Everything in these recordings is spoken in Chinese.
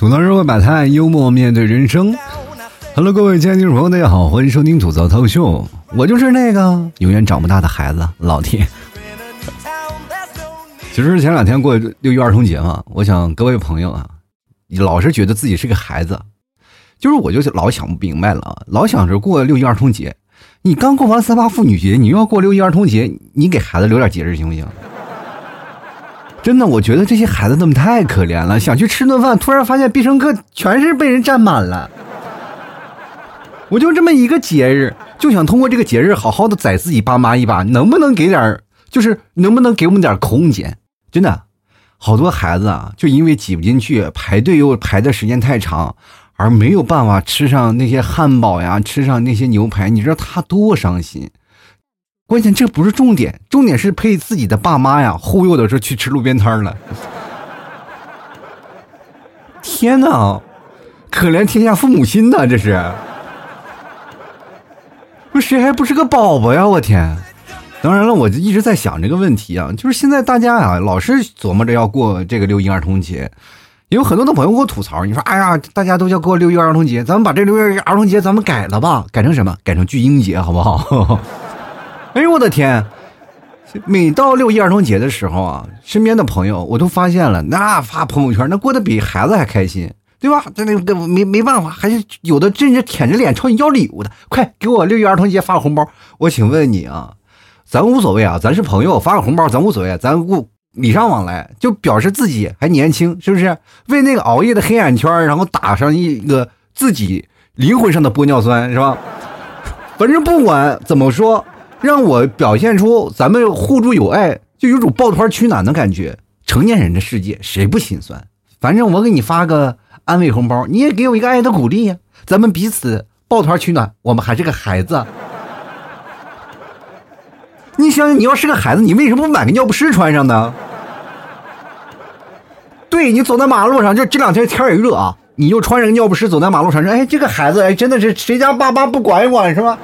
吐槽社会百态，幽默面对人生。Hello，各位亲爱的听众朋友，大家好，欢迎收听吐槽脱口秀。我就是那个永远长不大的孩子，老铁。其实前两天过六一儿童节嘛，我想各位朋友啊，老是觉得自己是个孩子，就是我就老想不明白了，老想着过六一儿童节，你刚过完三八妇女节，你又要过六一儿童节，你给孩子留点节日行不行？真的，我觉得这些孩子他们太可怜了，想去吃顿饭，突然发现必胜客全是被人占满了。我就这么一个节日，就想通过这个节日好好的宰自己爸妈一把，能不能给点就是能不能给我们点空间？真的，好多孩子啊，就因为挤不进去，排队又排的时间太长，而没有办法吃上那些汉堡呀，吃上那些牛排，你知道他多伤心。关键这不是重点，重点是被自己的爸妈呀忽悠的说去吃路边摊了。天哪，可怜天下父母心呐！这是，不谁还不是个宝宝呀？我天！当然了，我就一直在想这个问题啊，就是现在大家呀老是琢磨着要过这个六一儿童节，有很多的朋友给我吐槽，你说哎呀，大家都要过六一儿童节，咱们把这六一儿童节咱们改了吧，改成什么？改成巨婴节好不好？哎呦我的天！每到六一儿童节的时候啊，身边的朋友我都发现了，那发朋友圈那过得比孩子还开心，对吧？这那个没没办法，还是有的真是舔着脸朝你要礼物的。快给我六一儿童节发个红包！我请问你啊，咱无所谓啊，咱是朋友，发个红包咱无所谓，咱不礼尚往来，就表示自己还年轻，是不是？为那个熬夜的黑眼圈，然后打上一个自己灵魂上的玻尿酸，是吧？反正不管怎么说。让我表现出咱们互助有爱，就有种抱团取暖的感觉。成年人的世界，谁不心酸？反正我给你发个安慰红包，你也给我一个爱的鼓励呀。咱们彼此抱团取暖，我们还是个孩子。你想想，你要是个孩子，你为什么不买个尿不湿穿上呢？对你走在马路上，就这两天天也热啊，你就穿着个尿不湿走在马路上，说：“哎，这个孩子，哎，真的是谁家爸妈不管一管是吧？”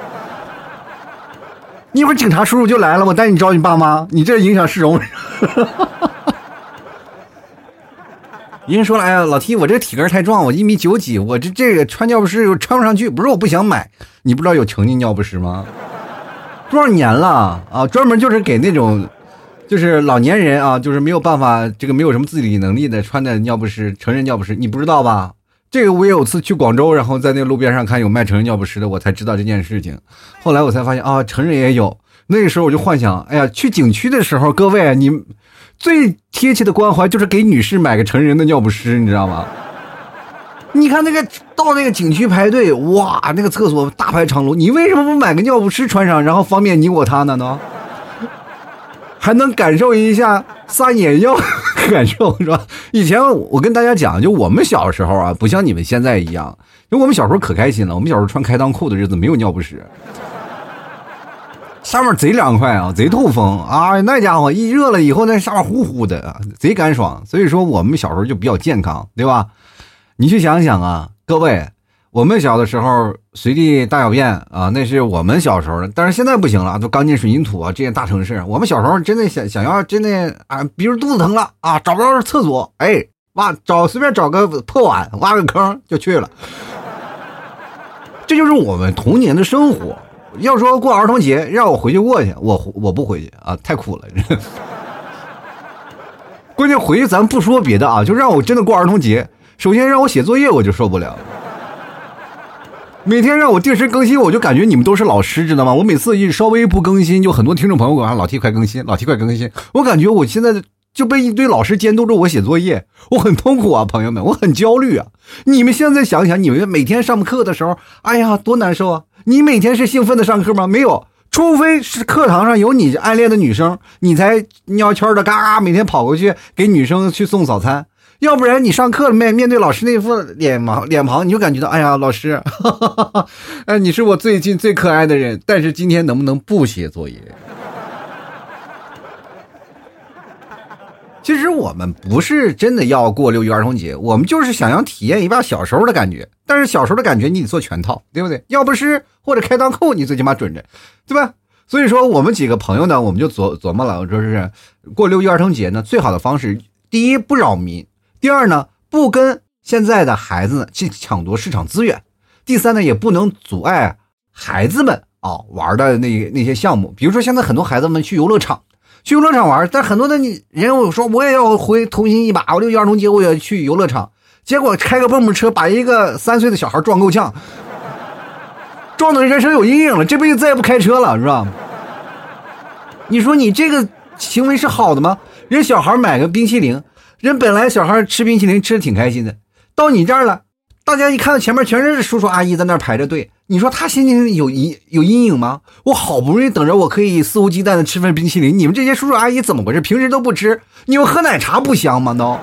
一会儿警察叔叔就来了，我带你找你爸妈，你这影响市容。人说了，哎呀，老 T，我这体格太壮，我一米九几，我这这个穿尿不湿又穿不上去。不是我不想买，你不知道有成人尿不湿吗？多少年了啊，专门就是给那种，就是老年人啊，就是没有办法，这个没有什么自理能力的穿的尿不湿，成人尿不湿，你不知道吧？这个我也有次去广州，然后在那路边上看有卖成人尿不湿的，我才知道这件事情。后来我才发现啊，成人也有。那个时候我就幻想，哎呀，去景区的时候，各位你最贴切的关怀就是给女士买个成人的尿不湿，你知道吗？你看那个到那个景区排队，哇，那个厕所大排长龙，你为什么不买个尿不湿穿上，然后方便你我他呢呢？还能感受一下撒野尿 感受是吧？以前我跟大家讲，就我们小时候啊，不像你们现在一样，就我们小时候可开心了。我们小时候穿开裆裤的日子没有尿不湿，上面贼凉快啊，贼透风啊，那家伙一热了以后，那上面呼呼的，贼干爽。所以说我们小时候就比较健康，对吧？你去想想啊，各位。我们小的时候随地大小便啊，那是我们小时候的，但是现在不行了，都钢筋水泥土啊，这些大城市。我们小时候真的想想要真的啊，比如肚子疼了啊，找不着厕所，哎，挖找随便找个破碗挖个坑就去了。这就是我们童年的生活。要说过儿童节，让我回去过去，我我不回去啊，太苦了。关键回去咱不说别的啊，就让我真的过儿童节，首先让我写作业我就受不了。每天让我定时更新，我就感觉你们都是老师，知道吗？我每次一稍微不更新，就很多听众朋友我老 T 快更新，老 T 快更新。我感觉我现在就被一堆老师监督着我写作业，我很痛苦啊，朋友们，我很焦虑啊。你们现在想想，你们每天上课的时候，哎呀，多难受啊！你每天是兴奋的上课吗？没有，除非是课堂上有你暗恋的女生，你才尿圈的嘎嘎每天跑过去给女生去送早餐。要不然你上课了面面对老师那副脸盲脸庞，你就感觉到哎呀，老师，哈哈哈哈哎，你是我最近最可爱的人。但是今天能不能不写作业？其实我们不是真的要过六一儿童节，我们就是想要体验一把小时候的感觉。但是小时候的感觉你得做全套，对不对？要不是或者开裆裤，你最起码准着，对吧？所以说我们几个朋友呢，我们就琢琢磨了，我说是过六一儿童节呢，最好的方式，第一不扰民。第二呢，不跟现在的孩子去抢夺市场资源；第三呢，也不能阻碍孩子们啊玩的那那些项目。比如说，现在很多孩子们去游乐场，去游乐场玩，但很多的你人我说我也要回童心一把，我六一儿童节我也去游乐场，结果开个蹦蹦车把一个三岁的小孩撞够呛，撞的人生有阴影了，这辈子再也不开车了，是吧？你说你这个行为是好的吗？人小孩买个冰淇淋，人本来小孩吃冰淇淋吃的挺开心的。到你这儿了，大家一看到前面全是叔叔阿姨在那排着队，你说他心里有阴有阴影吗？我好不容易等着我可以肆无忌惮的吃份冰淇淋，你们这些叔叔阿姨怎么回事？平时都不吃，你们喝奶茶不香吗？都。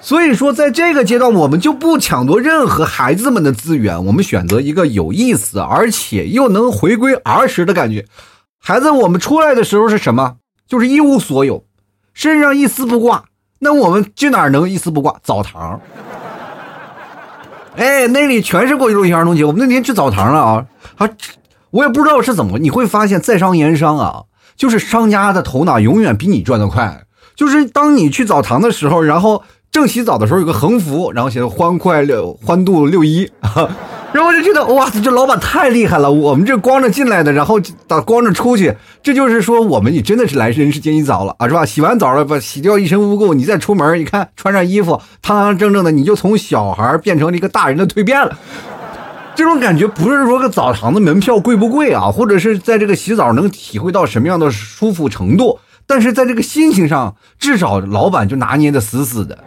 所以说，在这个阶段，我们就不抢夺任何孩子们的资源，我们选择一个有意思而且又能回归儿时的感觉。孩子，我们出来的时候是什么？就是一无所有，身上一丝不挂。那我们去哪能一丝不挂？澡堂。哎，那里全是过六一儿童节。我们那天去澡堂了啊，啊，我也不知道是怎么。你会发现，在商言商啊，就是商家的头脑永远比你转得快。就是当你去澡堂的时候，然后正洗澡的时候，有个横幅，然后写的“欢快六欢度六一”。然后我就觉得，哇塞，这老板太厉害了！我们这光着进来的，然后打光着出去，这就是说，我们你真的是来人世间一遭了啊，是吧？洗完澡了，把洗掉一身污垢，你再出门，你看穿上衣服，堂堂正正的，你就从小孩变成了一个大人的蜕变了。这种感觉不是说个澡堂子门票贵不贵啊，或者是在这个洗澡能体会到什么样的舒服程度，但是在这个心情上，至少老板就拿捏的死死的。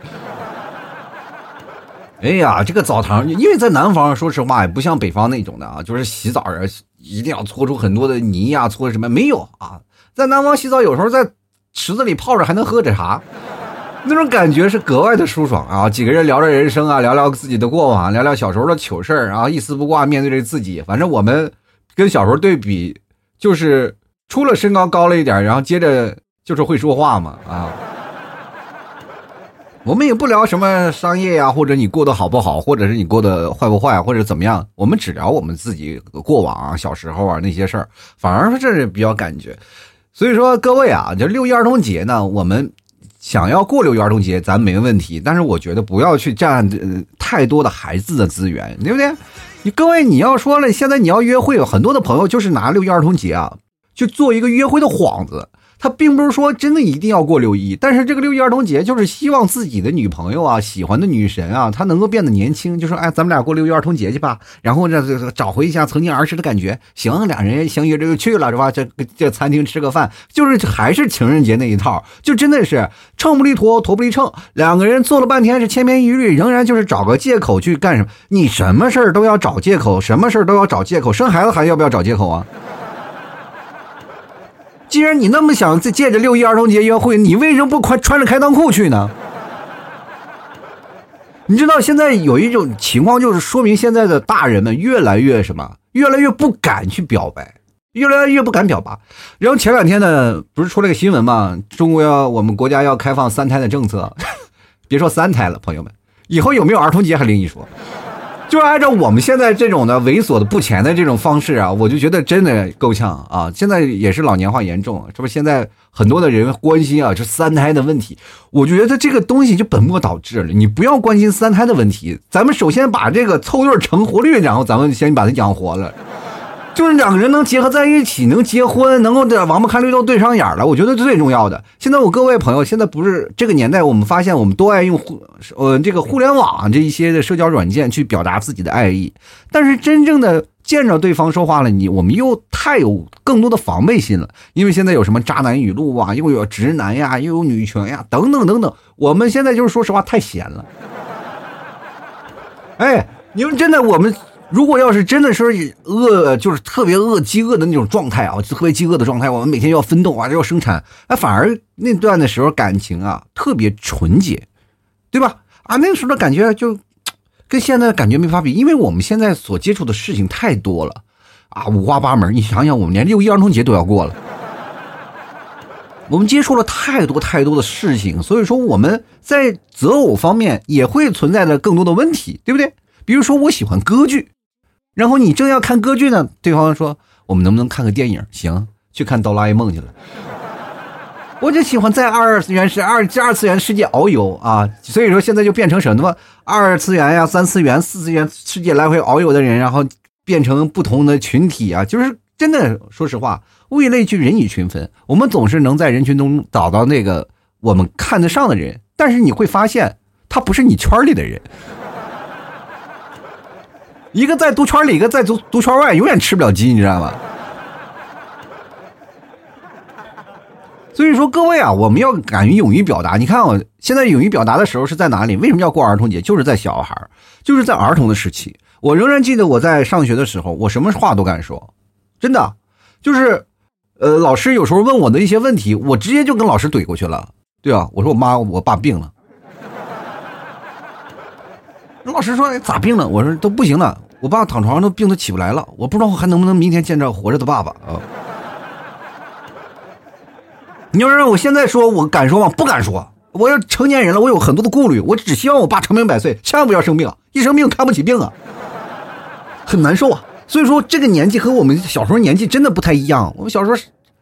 哎呀，这个澡堂，因为在南方，说实话也不像北方那种的啊，就是洗澡啊，一定要搓出很多的泥呀，搓什么没有啊？在南方洗澡，有时候在池子里泡着还能喝着茶，那种感觉是格外的舒爽啊！几个人聊着人生啊，聊聊自己的过往，聊聊小时候的糗事儿，然后一丝不挂面对着自己。反正我们跟小时候对比，就是除了身高高了一点，然后接着就是会说话嘛啊。我们也不聊什么商业呀，或者你过得好不好，或者是你过得坏不坏，或者怎么样。我们只聊我们自己过往，小时候啊那些事儿，反而这是比较感觉。所以说各位啊，就六一儿童节呢，我们想要过六一儿童节，咱没问题。但是我觉得不要去占太多的孩子的资源，对不对？你各位你要说了，现在你要约会，很多的朋友就是拿六一儿童节啊，去做一个约会的幌子。他并不是说真的一定要过六一，但是这个六一儿童节就是希望自己的女朋友啊、喜欢的女神啊，她能够变得年轻，就说哎，咱们俩过六一儿童节去吧，然后这找回一下曾经儿时的感觉。行，俩人相约着就去了，是吧？这这餐厅吃个饭，就是还是情人节那一套，就真的是秤不离砣，砣不离秤，两个人做了半天是千篇一律，仍然就是找个借口去干什么？你什么事儿都要找借口，什么事儿都要找借口，生孩子还要不要找借口啊？既然你那么想借着六一儿童节约会，你为什么不穿穿着开裆裤去呢？你知道现在有一种情况，就是说明现在的大人们越来越什么，越来越不敢去表白，越来越不敢表白。然后前两天呢，不是出了个新闻嘛？中国要我们国家要开放三胎的政策，别说三胎了，朋友们，以后有没有儿童节还另一说。就按照我们现在这种的猥琐的不前的这种方式啊，我就觉得真的够呛啊！现在也是老年化严重，这不现在很多的人关心啊，这三胎的问题，我就觉得这个东西就本末倒置了。你不要关心三胎的问题，咱们首先把这个凑对成活率，然后咱们先把它养活了。就是两个人能结合在一起，能结婚，能够这王八看绿豆对上眼了，我觉得最重要的。现在我各位朋友，现在不是这个年代，我们发现我们都爱用互呃这个互联网这一些的社交软件去表达自己的爱意，但是真正的见着对方说话了，你我们又太有更多的防备心了，因为现在有什么渣男语录啊，又有直男呀，又有女权呀，等等等等，我们现在就是说实话太闲了。哎，你们真的我们。如果要是真的是饿，就是特别饿、饥饿的那种状态啊，特别饥饿的状态，我们每天要奋斗啊，要生产，那，反而那段的时候感情啊特别纯洁，对吧？啊，那个时候的感觉就跟现在感觉没法比，因为我们现在所接触的事情太多了啊，五花八门。你想想，我们连六一儿童节都要过了，我们接触了太多太多的事情，所以说我们在择偶方面也会存在着更多的问题，对不对？比如说，我喜欢歌剧。然后你正要看歌剧呢，对方说：“我们能不能看个电影？”行，去看《哆啦 A 梦》去了。我就喜欢在二次元世二二次元世界遨游啊，所以说现在就变成什么？二次元呀、三次元、四次元世界来回遨游的人，然后变成不同的群体啊，就是真的，说实话，物以类聚，人以群分，我们总是能在人群中找到那个我们看得上的人，但是你会发现，他不是你圈里的人，一个在毒圈里，一个在毒毒圈外，永远吃不了鸡，你知道吗？所以说，各位啊，我们要敢于勇于表达。你看，我现在勇于表达的时候是在哪里？为什么要过儿童节？就是在小孩就是在儿童的时期。我仍然记得我在上学的时候，我什么话都敢说，真的，就是，呃，老师有时候问我的一些问题，我直接就跟老师怼过去了。对啊，我说我妈我爸病了，老师说咋病了？我说都不行了，我爸躺床上都病都起不来了，我不知道还能不能明天见着活着的爸爸啊。你要让我现在说，我敢说吗？不敢说。我要成年人了，我有很多的顾虑。我只希望我爸长命百岁，千万不要生病。一生病看不起病啊，很难受啊。所以说，这个年纪和我们小时候年纪真的不太一样。我们小时候，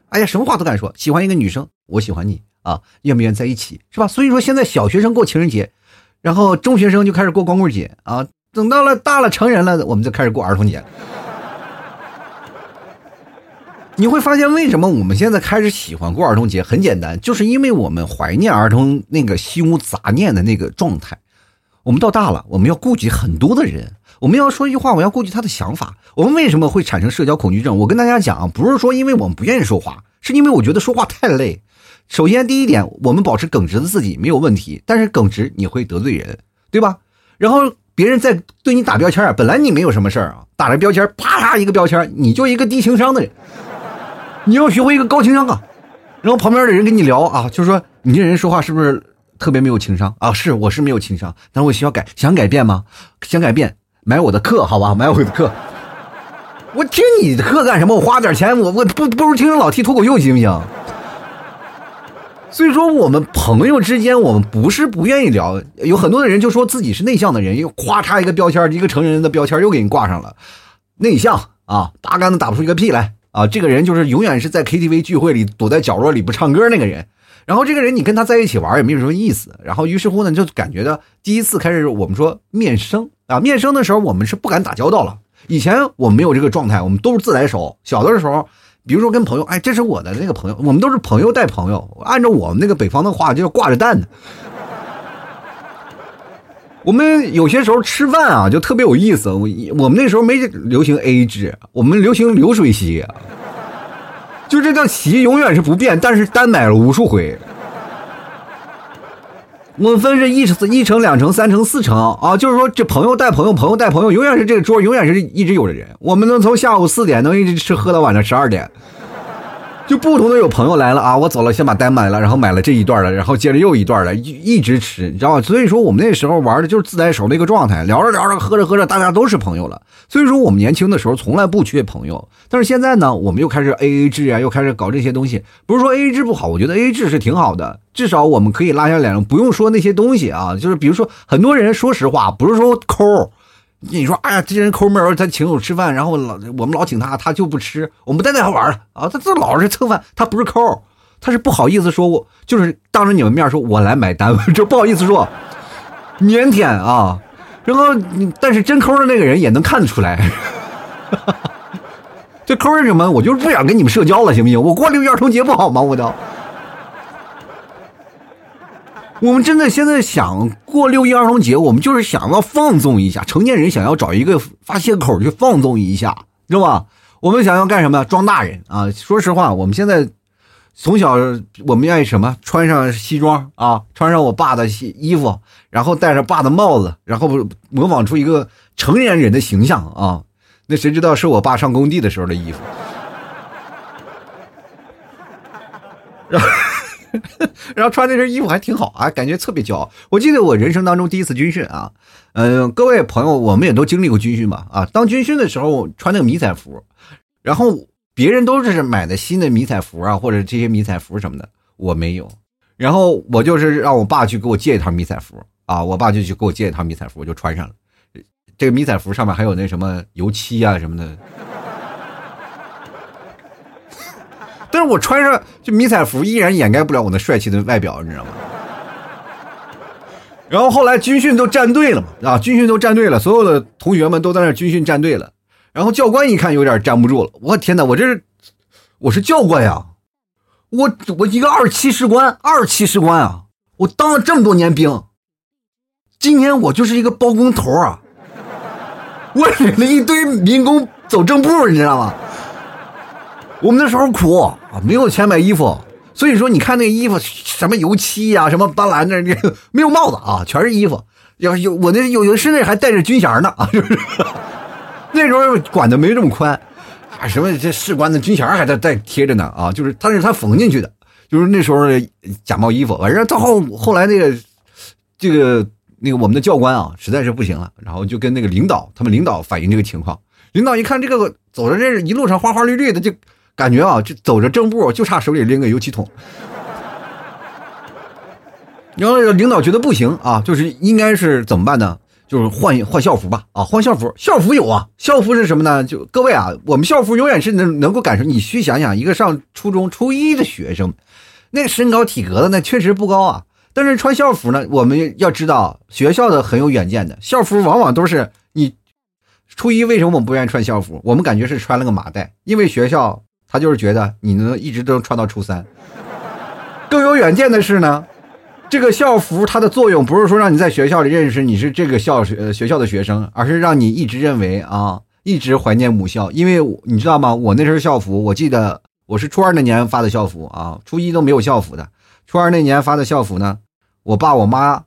哎呀，什么话都敢说。喜欢一个女生，我喜欢你啊，愿不愿意在一起，是吧？所以说，现在小学生过情人节，然后中学生就开始过光棍节啊。等到了大了成人了，我们就开始过儿童节。你会发现，为什么我们现在开始喜欢过儿童节？很简单，就是因为我们怀念儿童那个心无杂念的那个状态。我们到大了，我们要顾及很多的人，我们要说一句话，我要顾及他的想法。我们为什么会产生社交恐惧症？我跟大家讲，不是说因为我们不愿意说话，是因为我觉得说话太累。首先，第一点，我们保持耿直的自己没有问题，但是耿直你会得罪人，对吧？然后别人在对你打标签本来你没有什么事儿啊，打了标签，啪嚓一个标签，你就一个低情商的人。你要学会一个高情商啊，然后旁边的人跟你聊啊，就说你这人说话是不是特别没有情商啊？是，我是没有情商，但是我需要改，想改变吗？想改变，买我的课好吧，买我的课。我听你的课干什么？我花点钱，我我不不如听老 T 脱口秀行不行？所以说，我们朋友之间，我们不是不愿意聊，有很多的人就说自己是内向的人，又咵嚓一个标签，一个成人的标签又给你挂上了，内向啊，八竿子打不出一个屁来。啊，这个人就是永远是在 KTV 聚会里躲在角落里不唱歌那个人。然后这个人你跟他在一起玩也没有什么意思。然后于是乎呢，就感觉到第一次开始我们说面生啊，面生的时候我们是不敢打交道了。以前我们没有这个状态，我们都是自来熟。小的时候，比如说跟朋友，哎，这是我的那个朋友，我们都是朋友带朋友。按照我们那个北方的话，就叫挂着蛋的。我们有些时候吃饭啊，就特别有意思。我我们那时候没流行 A 制，我们流行流水席，就这道席永远是不变，但是单买了无数回。我们分是一层、一层、两层、三层、四层啊，就是说这朋友带朋友，朋友带朋友，永远是这个桌，永远是一直有的人。我们能从下午四点能一直吃喝到晚上十二点。就不同的有朋友来了啊，我走了，先把单买了，然后买了这一段了，然后接着又一段了，一一直吃，你知道吧？所以说我们那时候玩的就是自来熟的一个状态，聊着聊着，喝着喝着，大家都是朋友了。所以说我们年轻的时候从来不缺朋友，但是现在呢，我们又开始 A A 制啊，又开始搞这些东西。不是说 A A 制不好，我觉得 A A 制是挺好的，至少我们可以拉下脸，不用说那些东西啊。就是比如说很多人说实话，不是说抠。你说，哎呀，这些人抠门他请我吃饭，然后老我们老请他，他就不吃，我们不带他玩了啊！他这老是蹭饭，他不是抠，他是不好意思说，我就是当着你们面说，我来买单，这 不好意思说，腼腆啊。然后，但是真抠的那个人也能看得出来，这抠是什么？我就是不想跟你们社交了，行不行？我过六一儿童节不好吗？我都。我们真的现在想过六一儿童节，我们就是想要放纵一下。成年人想要找一个发泄口去放纵一下，知道吧？我们想要干什么？装大人啊！说实话，我们现在从小我们愿意什么？穿上西装啊，穿上我爸的西衣服，然后戴着爸的帽子，然后模仿出一个成年人的形象啊！那谁知道是我爸上工地的时候的衣服？然后。然后穿那身衣服还挺好啊，感觉特别骄傲。我记得我人生当中第一次军训啊，嗯，各位朋友，我们也都经历过军训嘛啊。当军训的时候穿那个迷彩服，然后别人都是买的新的迷彩服啊，或者这些迷彩服什么的，我没有。然后我就是让我爸去给我借一套迷彩服啊，我爸就去给我借一套迷彩服，我就穿上了。这个迷彩服上面还有那什么油漆啊什么的。但是我穿上就迷彩服，依然掩盖不了我那帅气的外表，你知道吗？然后后来军训都站队了嘛，啊，军训都站队了，所有的同学们都在那军训站队了。然后教官一看有点站不住了，我天哪，我这是我是教官呀，我我一个二七士官，二七士官啊，我当了这么多年兵，今天我就是一个包工头啊，我领了一堆民工走正步，你知道吗？我们那时候苦啊，没有钱买衣服。所以说，你看那衣服什么油漆呀，什么斑斓的，那没有帽子啊，全是衣服。要有我那有有身上还带着军衔呢啊，就是？那时候管的没这么宽，啊，什么这士官的军衔还在带贴着呢啊，就是他是他缝进去的，就是那时候假冒衣服。反正到后后来那个这个那个我们的教官啊，实在是不行了，然后就跟那个领导他们领导反映这个情况。领导一看这个走着这一路上花花绿绿的就。感觉啊，就走着正步，就差手里拎个油漆桶。然后领导觉得不行啊，就是应该是怎么办呢？就是换换校服吧啊，换校服，校服有啊，校服是什么呢？就各位啊，我们校服永远是能能够感受。你去想想，一个上初中初一的学生，那身高体格子那确实不高啊。但是穿校服呢，我们要知道学校的很有远见的，校服往往都是你初一为什么我们不愿意穿校服？我们感觉是穿了个麻袋，因为学校。他就是觉得你能一直都穿到初三。更有远见的是呢，这个校服它的作用不是说让你在学校里认识你是这个校呃学校的学生，而是让你一直认为啊，一直怀念母校。因为你知道吗？我那身校服，我记得我是初二那年发的校服啊，初一都没有校服的。初二那年发的校服呢，我爸我妈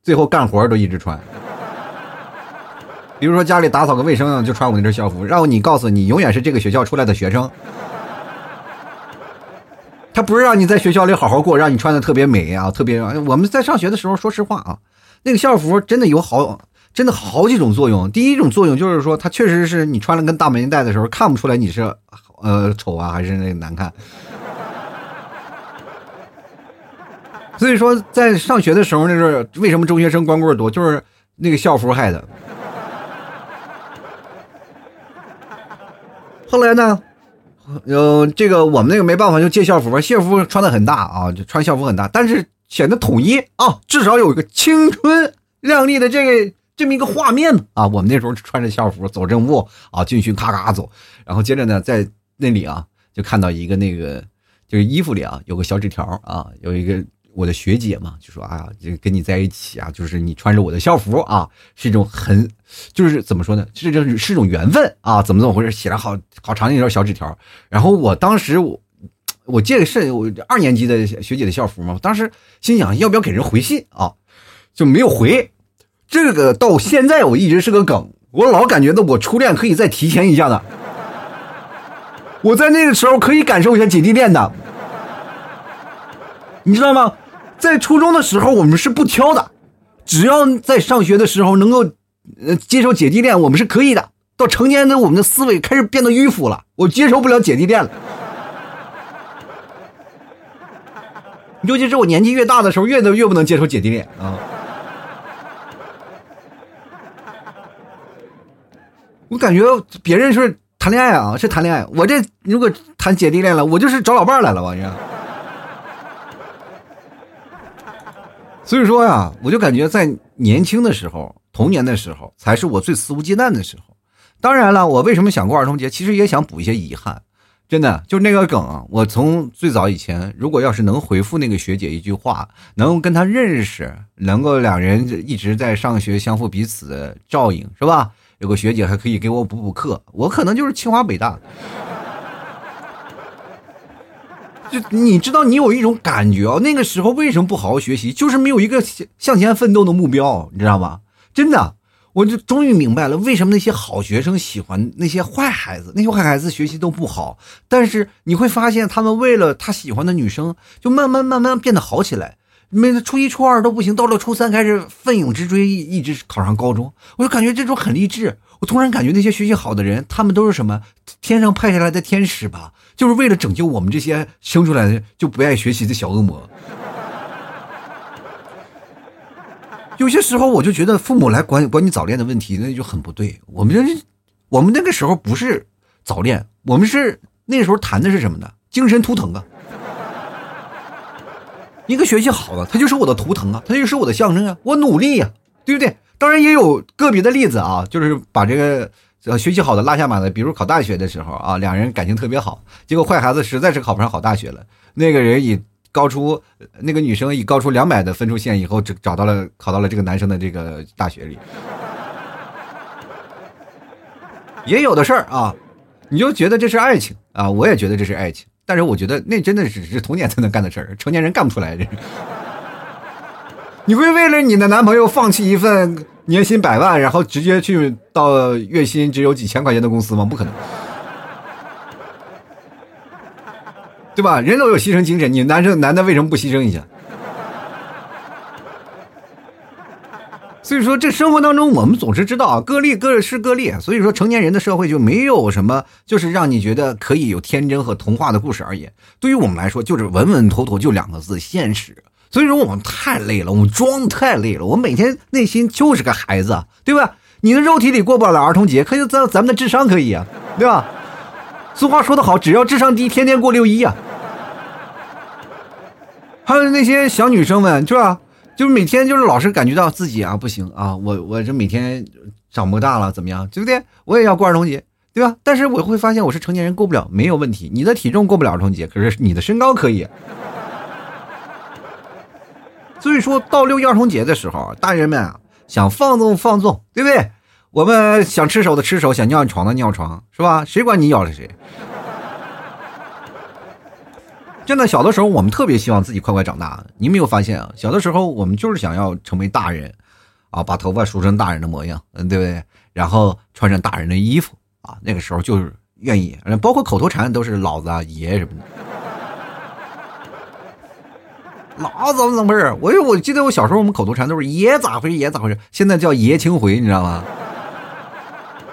最后干活都一直穿。比如说家里打扫个卫生，就穿我那身校服，让你告诉你永远是这个学校出来的学生。他不是让你在学校里好好过，让你穿的特别美啊，特别。我们在上学的时候，说实话啊，那个校服真的有好，真的好几种作用。第一种作用就是说，它确实是你穿了跟大门带的时候，看不出来你是呃丑啊还是那个难看。所以说，在上学的时候，那时候为什么中学生光棍多，就是那个校服害的。后来呢？呃，这个我们那个没办法，就借校服吧。校服穿的很大啊，就穿校服很大，但是显得统一啊，至少有一个青春靓丽的这个这么一个画面啊。我们那时候穿着校服走正步啊，军训咔咔走，然后接着呢，在那里啊，就看到一个那个就是衣服里啊有个小纸条啊，有一个。我的学姐嘛，就说：“哎呀，就跟你在一起啊，就是你穿着我的校服啊，是一种很，就是怎么说呢？这这是一种缘分啊，怎么怎么回事？写了好好长一条小纸条。然后我当时我我借的是我二年级的学姐的校服嘛，当时心想要不要给人回信啊，就没有回。这个到现在我一直是个梗，我老感觉到我初恋可以再提前一下的，我在那个时候可以感受一下姐弟恋的，你知道吗？”在初中的时候，我们是不挑的，只要在上学的时候能够，呃，接受姐弟恋，我们是可以的。到成年的，我们的思维开始变得迂腐了，我接受不了姐弟恋了。尤其是我年纪越大的时候，越的越不能接受姐弟恋啊。我感觉别人是谈恋爱啊，是谈恋爱，我这如果谈姐弟恋了，我就是找老伴来了吧，我这。所以说呀，我就感觉在年轻的时候，童年的时候，才是我最肆无忌惮的时候。当然了，我为什么想过儿童节？其实也想补一些遗憾。真的，就那个梗，我从最早以前，如果要是能回复那个学姐一句话，能跟她认识，能够两人一直在上学，相互彼此照应，是吧？有个学姐还可以给我补补课，我可能就是清华北大。就你知道，你有一种感觉啊，那个时候为什么不好好学习？就是没有一个向前奋斗的目标，你知道吗？真的，我就终于明白了，为什么那些好学生喜欢那些坏孩子，那些坏孩子学习都不好，但是你会发现，他们为了他喜欢的女生，就慢慢慢慢变得好起来。没初一、初二都不行，到了初三开始奋勇直追，一直考上高中。我就感觉这种很励志。我突然感觉那些学习好的人，他们都是什么天上派下来的天使吧？就是为了拯救我们这些生出来的就不爱学习的小恶魔。有些时候我就觉得父母来管管你早恋的问题，那就很不对。我们这我们那个时候不是早恋，我们是那时候谈的是什么呢？精神图腾啊。一个学习好的，他就是我的图腾啊，他就是我的象征啊，我努力呀，对不对？当然也有个别的例子啊，就是把这个呃学习好的拉下马的，比如考大学的时候啊，两人感情特别好，结果坏孩子实在是考不上好大学了，那个人以高出那个女生以高出两百的分数线以后，找找到了考到了这个男生的这个大学里，也有的事儿啊，你就觉得这是爱情啊，我也觉得这是爱情。但是我觉得那真的只是童年才能干的事儿，成年人干不出来。这，你会为了你的男朋友放弃一份年薪百万，然后直接去到月薪只有几千块钱的公司吗？不可能，对吧？人都有牺牲精神，你男生男的为什么不牺牲一下？所以说，这生活当中我们总是知道啊，个例各是个例。所以说，成年人的社会就没有什么，就是让你觉得可以有天真和童话的故事而已。对于我们来说，就是稳稳妥妥，就两个字：现实。所以说，我们太累了，我们装太累了。我每天内心就是个孩子，对吧？你的肉体里过不了儿童节，可就咱咱们的智商可以啊，对吧？俗话说得好，只要智商低，天天过六一啊。还有那些小女生们，是吧？就是每天就是老是感觉到自己啊不行啊，我我这每天长不大了怎么样，对不对？我也要过儿童节，对吧？但是我会发现我是成年人过不了，没有问题。你的体重过不了儿童节，可是你的身高可以。所以说到六一儿童节的时候，大人们啊想放纵放纵，对不对？我们想吃手的吃手，想尿床的尿床，是吧？谁管你咬了谁？真的，小的时候我们特别希望自己快快长大。你没有发现啊？小的时候我们就是想要成为大人，啊，把头发梳成大人的模样，嗯，对不对？然后穿上大人的衣服，啊，那个时候就是愿意，包括口头禅都是老子啊、爷什么的。老怎么怎么回事？我我记得我小时候我们口头禅都是爷咋回事？爷咋回事？现在叫爷青回，你知道吗？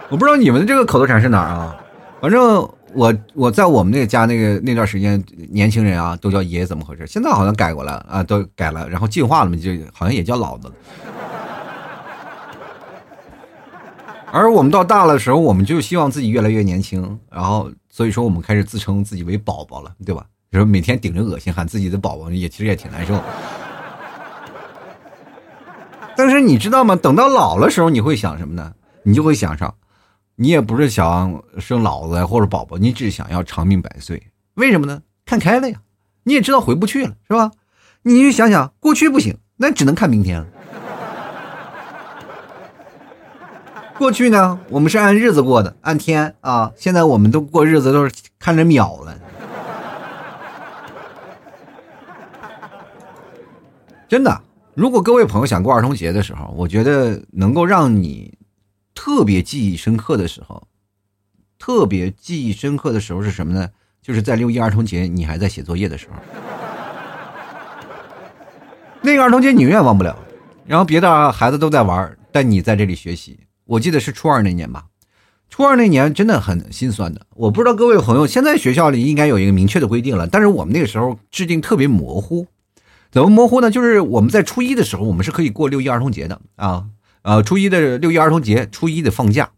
我不知道你们的这个口头禅是哪儿啊？反正。我我在我们那个家那个那段时间，年轻人啊都叫爷，怎么回事？现在好像改过了啊，都改了，然后进化了嘛，就好像也叫老子了。而我们到大了的时候，我们就希望自己越来越年轻，然后所以说我们开始自称自己为宝宝了，对吧？就是每天顶着恶心喊自己的宝宝，也其实也挺难受。但是你知道吗？等到老了时候，你会想什么呢？你就会想上。你也不是想生老子或者宝宝，你只想要长命百岁。为什么呢？看开了呀，你也知道回不去了，是吧？你就想想，过去不行，那只能看明天了。过去呢，我们是按日子过的，按天啊。现在我们都过日子都是看着秒了。真的，如果各位朋友想过儿童节的时候，我觉得能够让你。特别记忆深刻的时候，特别记忆深刻的时候是什么呢？就是在六一儿童节，你还在写作业的时候。那个儿童节你永远忘不了，然后别的孩子都在玩，但你在这里学习。我记得是初二那年吧，初二那年真的很心酸的。我不知道各位朋友，现在学校里应该有一个明确的规定了，但是我们那个时候制定特别模糊。怎么模糊呢？就是我们在初一的时候，我们是可以过六一儿童节的啊。呃，初一的六一儿童节，初一的放假，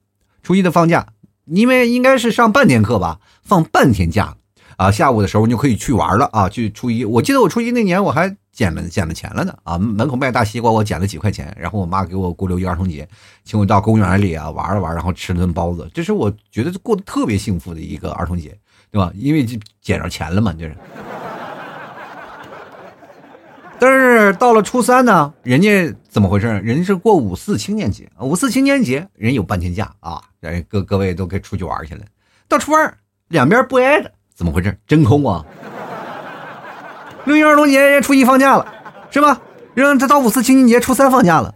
初一的放假，因为应该是上半天课吧，放半天假，啊，下午的时候你就可以去玩了啊，去初一，我记得我初一那年我还捡了捡了钱了呢，啊，门口卖大西瓜，我捡了几块钱，然后我妈给我过六一儿童节，请我到公园里啊玩了玩，然后吃了顿包子，这是我觉得过得特别幸福的一个儿童节，对吧？因为就捡着钱了嘛，就是。但是到了初三呢，人家怎么回事？人家是过五四青年节，五四青年节人有半天假啊，人各各位都给出去玩去了。到初二，两边不挨着，怎么回事？真空啊！六一儿童节人家初一放假了，是吧？让他到五四青年节初三放假了。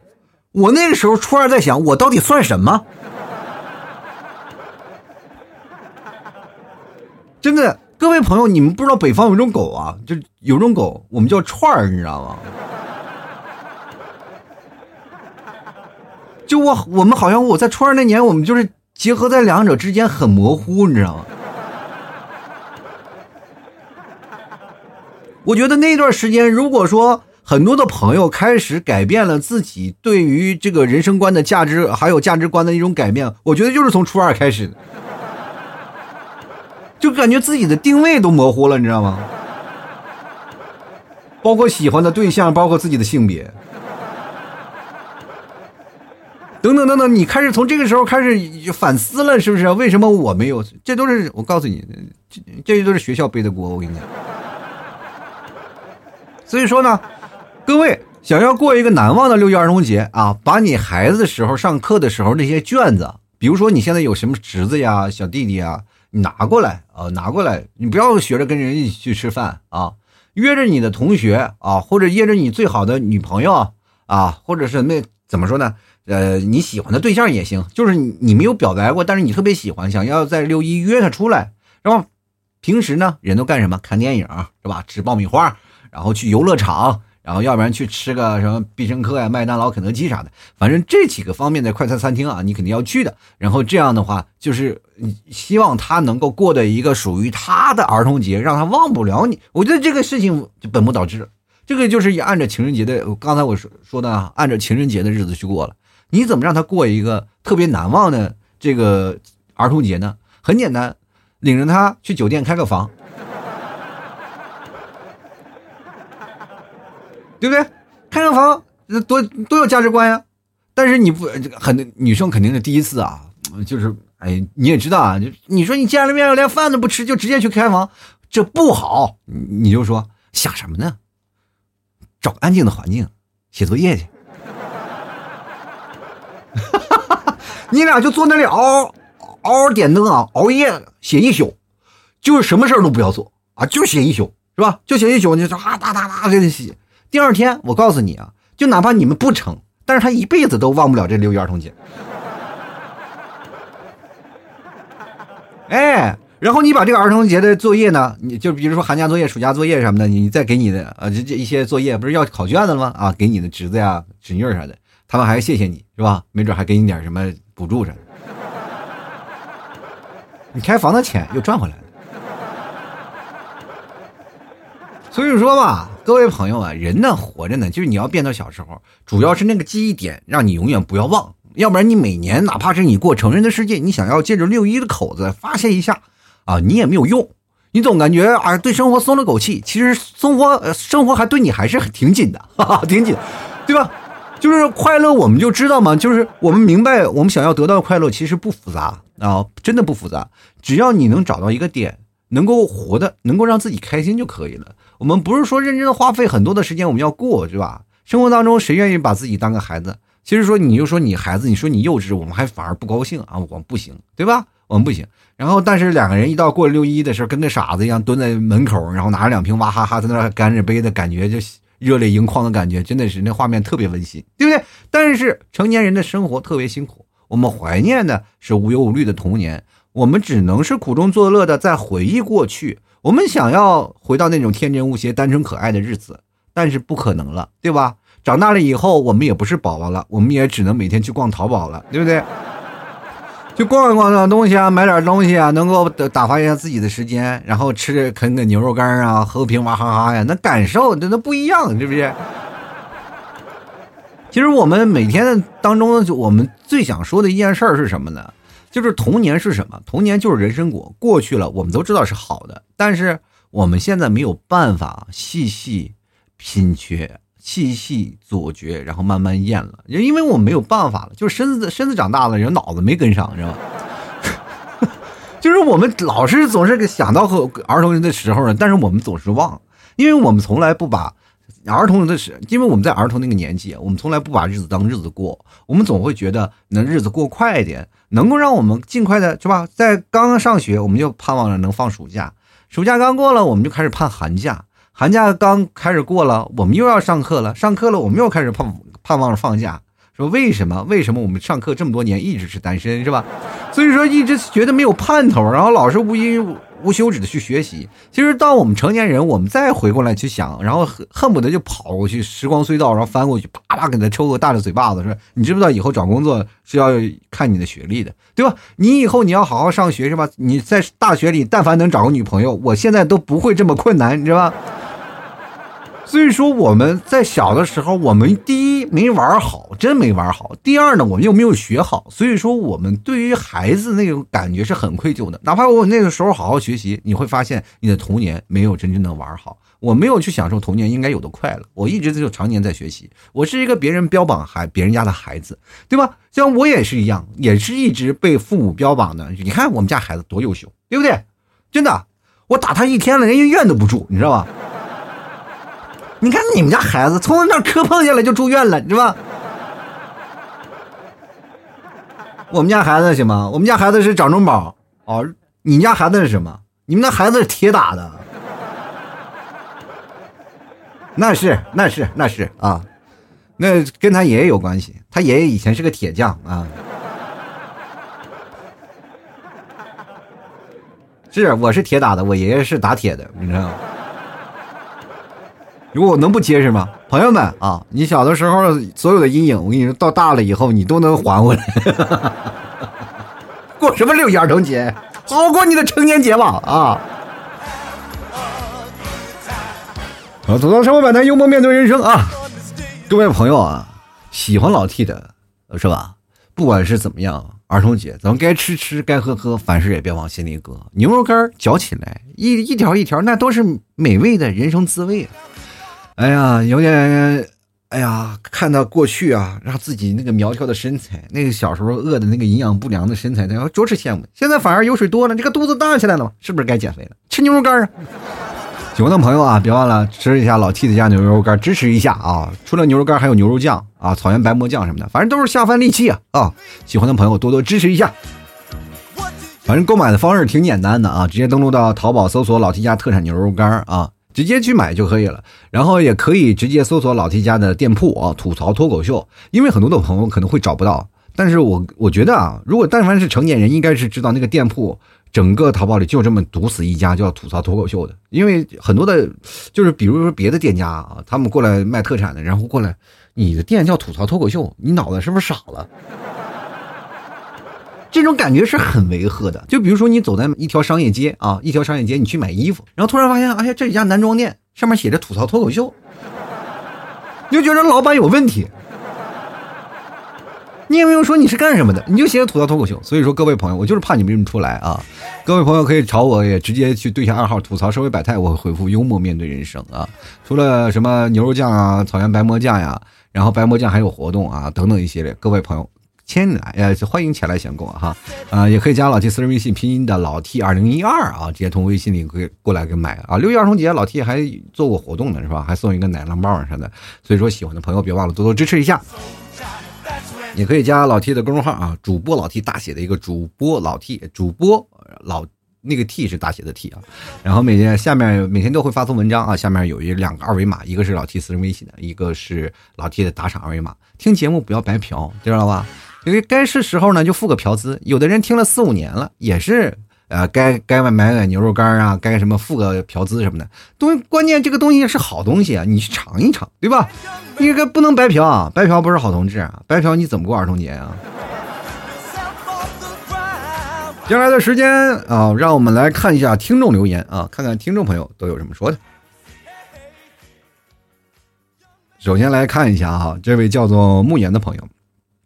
我那个时候初二在想，我到底算什么？真的。各位朋友，你们不知道北方有种狗啊，就有种狗，我们叫串儿，你知道吗？就我我们好像我在初二那年，我们就是结合在两者之间很模糊，你知道吗？我觉得那段时间，如果说很多的朋友开始改变了自己对于这个人生观的价值，还有价值观的一种改变，我觉得就是从初二开始的。就感觉自己的定位都模糊了，你知道吗？包括喜欢的对象，包括自己的性别，等等等等，你开始从这个时候开始反思了，是不是？为什么我没有？这都是我告诉你，这这都是学校背的锅，我跟你讲。所以说呢，各位想要过一个难忘的六一儿童节啊，把你孩子的时候上课的时候那些卷子，比如说你现在有什么侄子呀、小弟弟啊，拿过来啊，拿过来，你不要学着跟人一起去吃饭啊。约着你的同学啊，或者约着你最好的女朋友啊，或者是那怎么说呢？呃，你喜欢的对象也行，就是你没有表白过，但是你特别喜欢，想要在六一约他出来，是吧？平时呢，人都干什么？看电影是吧？吃爆米花，然后去游乐场。然后，要不然去吃个什么必胜客呀、麦当劳、肯德基啥的，反正这几个方面的快餐餐厅啊，你肯定要去的。然后这样的话，就是希望他能够过的一个属于他的儿童节，让他忘不了你。我觉得这个事情就本末倒置，这个就是按照情人节的，刚才我说说的啊，按照情人节的日子去过了。你怎么让他过一个特别难忘的这个儿童节呢？很简单，领着他去酒店开个房。对不对？开个房那多多有价值观呀！但是你不这个很女生肯定是第一次啊，就是哎你也知道啊，就你说你见了面连饭都不吃就直接去开房，这不好。你就说想什么呢？找个安静的环境写作业去。你俩就坐那里嗷嗷嗷点灯啊，熬夜写一宿，就是什么事儿都不要做啊，就写一宿是吧？就写一宿，你说啊哒哒哒给你写。第二天，我告诉你啊，就哪怕你们不成，但是他一辈子都忘不了这六一儿童节。哎，然后你把这个儿童节的作业呢，你就比如说寒假作业、暑假作业什么的，你再给你的呃这这一些作业，不是要考卷子了吗？啊，给你的侄子呀、侄女啥的，他们还谢谢你是吧？没准还给你点什么补助啥的。你开房的钱又赚回来了。所以说吧。各位朋友啊，人呢活着呢，就是你要变到小时候，主要是那个记忆点，让你永远不要忘。要不然你每年哪怕是你过成人的世界，你想要借着六一的口子发泄一下啊，你也没有用。你总感觉啊，对生活松了口气，其实生活生活还对你还是挺紧的，哈哈，挺紧，对吧？就是快乐，我们就知道嘛，就是我们明白，我们想要得到快乐，其实不复杂啊，真的不复杂，只要你能找到一个点，能够活的，能够让自己开心就可以了。我们不是说认真的花费很多的时间，我们要过，是吧？生活当中谁愿意把自己当个孩子？其实说你就说你孩子，你说你幼稚，我们还反而不高兴啊！我们不行，对吧？我们不行。然后，但是两个人一到过六一的时候，跟个傻子一样蹲在门口，然后拿着两瓶娃哈哈在那干着杯的感觉，就热泪盈眶的感觉，真的是那画面特别温馨，对不对？但是成年人的生活特别辛苦，我们怀念的是无忧无虑的童年，我们只能是苦中作乐的在回忆过去。我们想要回到那种天真无邪、单纯可爱的日子，但是不可能了，对吧？长大了以后，我们也不是宝宝了，我们也只能每天去逛淘宝了，对不对？去逛一逛那东西啊，买点东西啊，能够打发一下自己的时间，然后吃啃个牛肉干啊，喝瓶娃哈哈呀，那感受那那不一样，是不是？其实我们每天当中，我们最想说的一件事是什么呢？就是童年是什么？童年就是人参果，过去了，我们都知道是好的，但是我们现在没有办法细细品觉、细细咀嚼，然后慢慢咽了，因为我们没有办法了，就是身子身子长大了，人脑子没跟上，知道吧？就是我们老是总是想到和儿童的时候呢，但是我们总是忘，因为我们从来不把。儿童的是，因为我们在儿童那个年纪，我们从来不把日子当日子过，我们总会觉得能日子过快一点，能够让我们尽快的，是吧？在刚刚上学，我们就盼望着能放暑假，暑假刚过了，我们就开始盼寒假，寒假刚开始过了，我们又要上课了，上课了，我们又开始盼盼望着放假。说为什么？为什么我们上课这么多年一直是单身，是吧？所以说一直觉得没有盼头，然后老是无因无休止的去学习。其实当我们成年人，我们再回过来去想，然后恨不得就跑过去时光隧道，然后翻过去，啪啪给他抽个大的嘴巴子，说你知不知道以后找工作是要看你的学历的，对吧？你以后你要好好上学，是吧？你在大学里，但凡能找个女朋友，我现在都不会这么困难，你知道吧？所以说我们在小的时候，我们第一没玩好，真没玩好；第二呢，我们又没有学好。所以说，我们对于孩子那种感觉是很愧疚的。哪怕我那个时候好好学习，你会发现你的童年没有真正的玩好。我没有去享受童年应该有的快乐，我一直就常年在学习。我是一个别人标榜孩别人家的孩子，对吧？像我也是一样，也是一直被父母标榜的。你看我们家孩子多优秀，对不对？真的，我打他一天了，连医院都不住，你知道吧？你看你们家孩子从那磕碰下来就住院了，是吧？我们家孩子行吗？我们家孩子是掌中宝哦。你家孩子是什么？你们那孩子是铁打的。那是那是那是啊，那跟他爷爷有关系。他爷爷以前是个铁匠啊。是，我是铁打的，我爷爷是打铁的，你知道吗？如果我能不结实吗？朋友们啊，你小的时候所有的阴影，我跟你说到大了以后，你都能还回来。过什么六一儿童节？好过你的成年节吧啊！好，走到生活百态，幽默面对人生啊！各位朋友啊，喜欢老 T 的是吧？不管是怎么样，儿童节咱们该吃吃，该喝喝，凡事也别往心里搁。牛肉干嚼起来一一条一条，那都是美味的人生滋味啊。哎呀，有点，哎呀，看到过去啊，让自己那个苗条的身材，那个小时候饿的那个营养不良的身材，那着实羡慕。现在反而油水多了，这个肚子大起来了是不是该减肥了？吃牛肉干啊！喜欢的朋友啊，别忘了吃一下老 T 的家牛肉干，支持一下啊！除了牛肉干，还有牛肉酱啊，草原白馍酱什么的，反正都是下饭利器啊！啊，喜欢的朋友多多支持一下。反正购买的方式挺简单的啊，直接登录到淘宝搜索老 T 家特产牛肉干啊。直接去买就可以了，然后也可以直接搜索老 T 家的店铺啊，吐槽脱口秀。因为很多的朋友可能会找不到，但是我我觉得啊，如果但凡是成年人，应该是知道那个店铺，整个淘宝里就这么独死一家叫吐槽脱口秀的。因为很多的，就是比如说别的店家啊，他们过来卖特产的，然后过来，你的店叫吐槽脱口秀，你脑子是不是傻了？这种感觉是很违和的。就比如说，你走在一条商业街啊，一条商业街，你去买衣服，然后突然发现，哎呀，这家男装店上面写着“吐槽脱口秀”，你就觉得老板有问题。你也没有说你是干什么的，你就写“吐槽脱口秀”。所以说，各位朋友，我就是怕你们认不出来啊。各位朋友可以朝我也直接去对下二号吐槽社会百态，我会回复幽默面对人生啊。除了什么牛肉酱啊、草原白馍酱呀，然后白馍酱还有活动啊等等一系列，各位朋友。前来，呃，欢迎前来选购哈，啊，也可以加老 T 私人微信，拼音的老 T 二零一二啊，直接通过微信里可以过来给买啊。六一儿童节，老 T 还做过活动呢，是吧？还送一个奶酪棒啥的，所以说喜欢的朋友别忘了多多支持一下。也可以加老 T 的公众号啊，主播老 T 大写的一个主播老 T，主播老那个 T 是大写的 T 啊。然后每天下面每天都会发送文章啊，下面有一两个二维码，一个是老 T 私人微信的，一个是老 T 的打赏二维码。听节目不要白嫖，知道了吧？因为该是时候呢，就付个嫖资。有的人听了四五年了，也是，呃，该该买买牛肉干啊，该什么付个嫖资什么的。东关键这个东西是好东西啊，你去尝一尝，对吧？你这个不能白嫖啊，白嫖不是好同志啊，白嫖你怎么过儿童节啊？接下来的时间啊，让我们来看一下听众留言啊，看看听众朋友都有什么说的。首先来看一下哈，这位叫做慕言的朋友。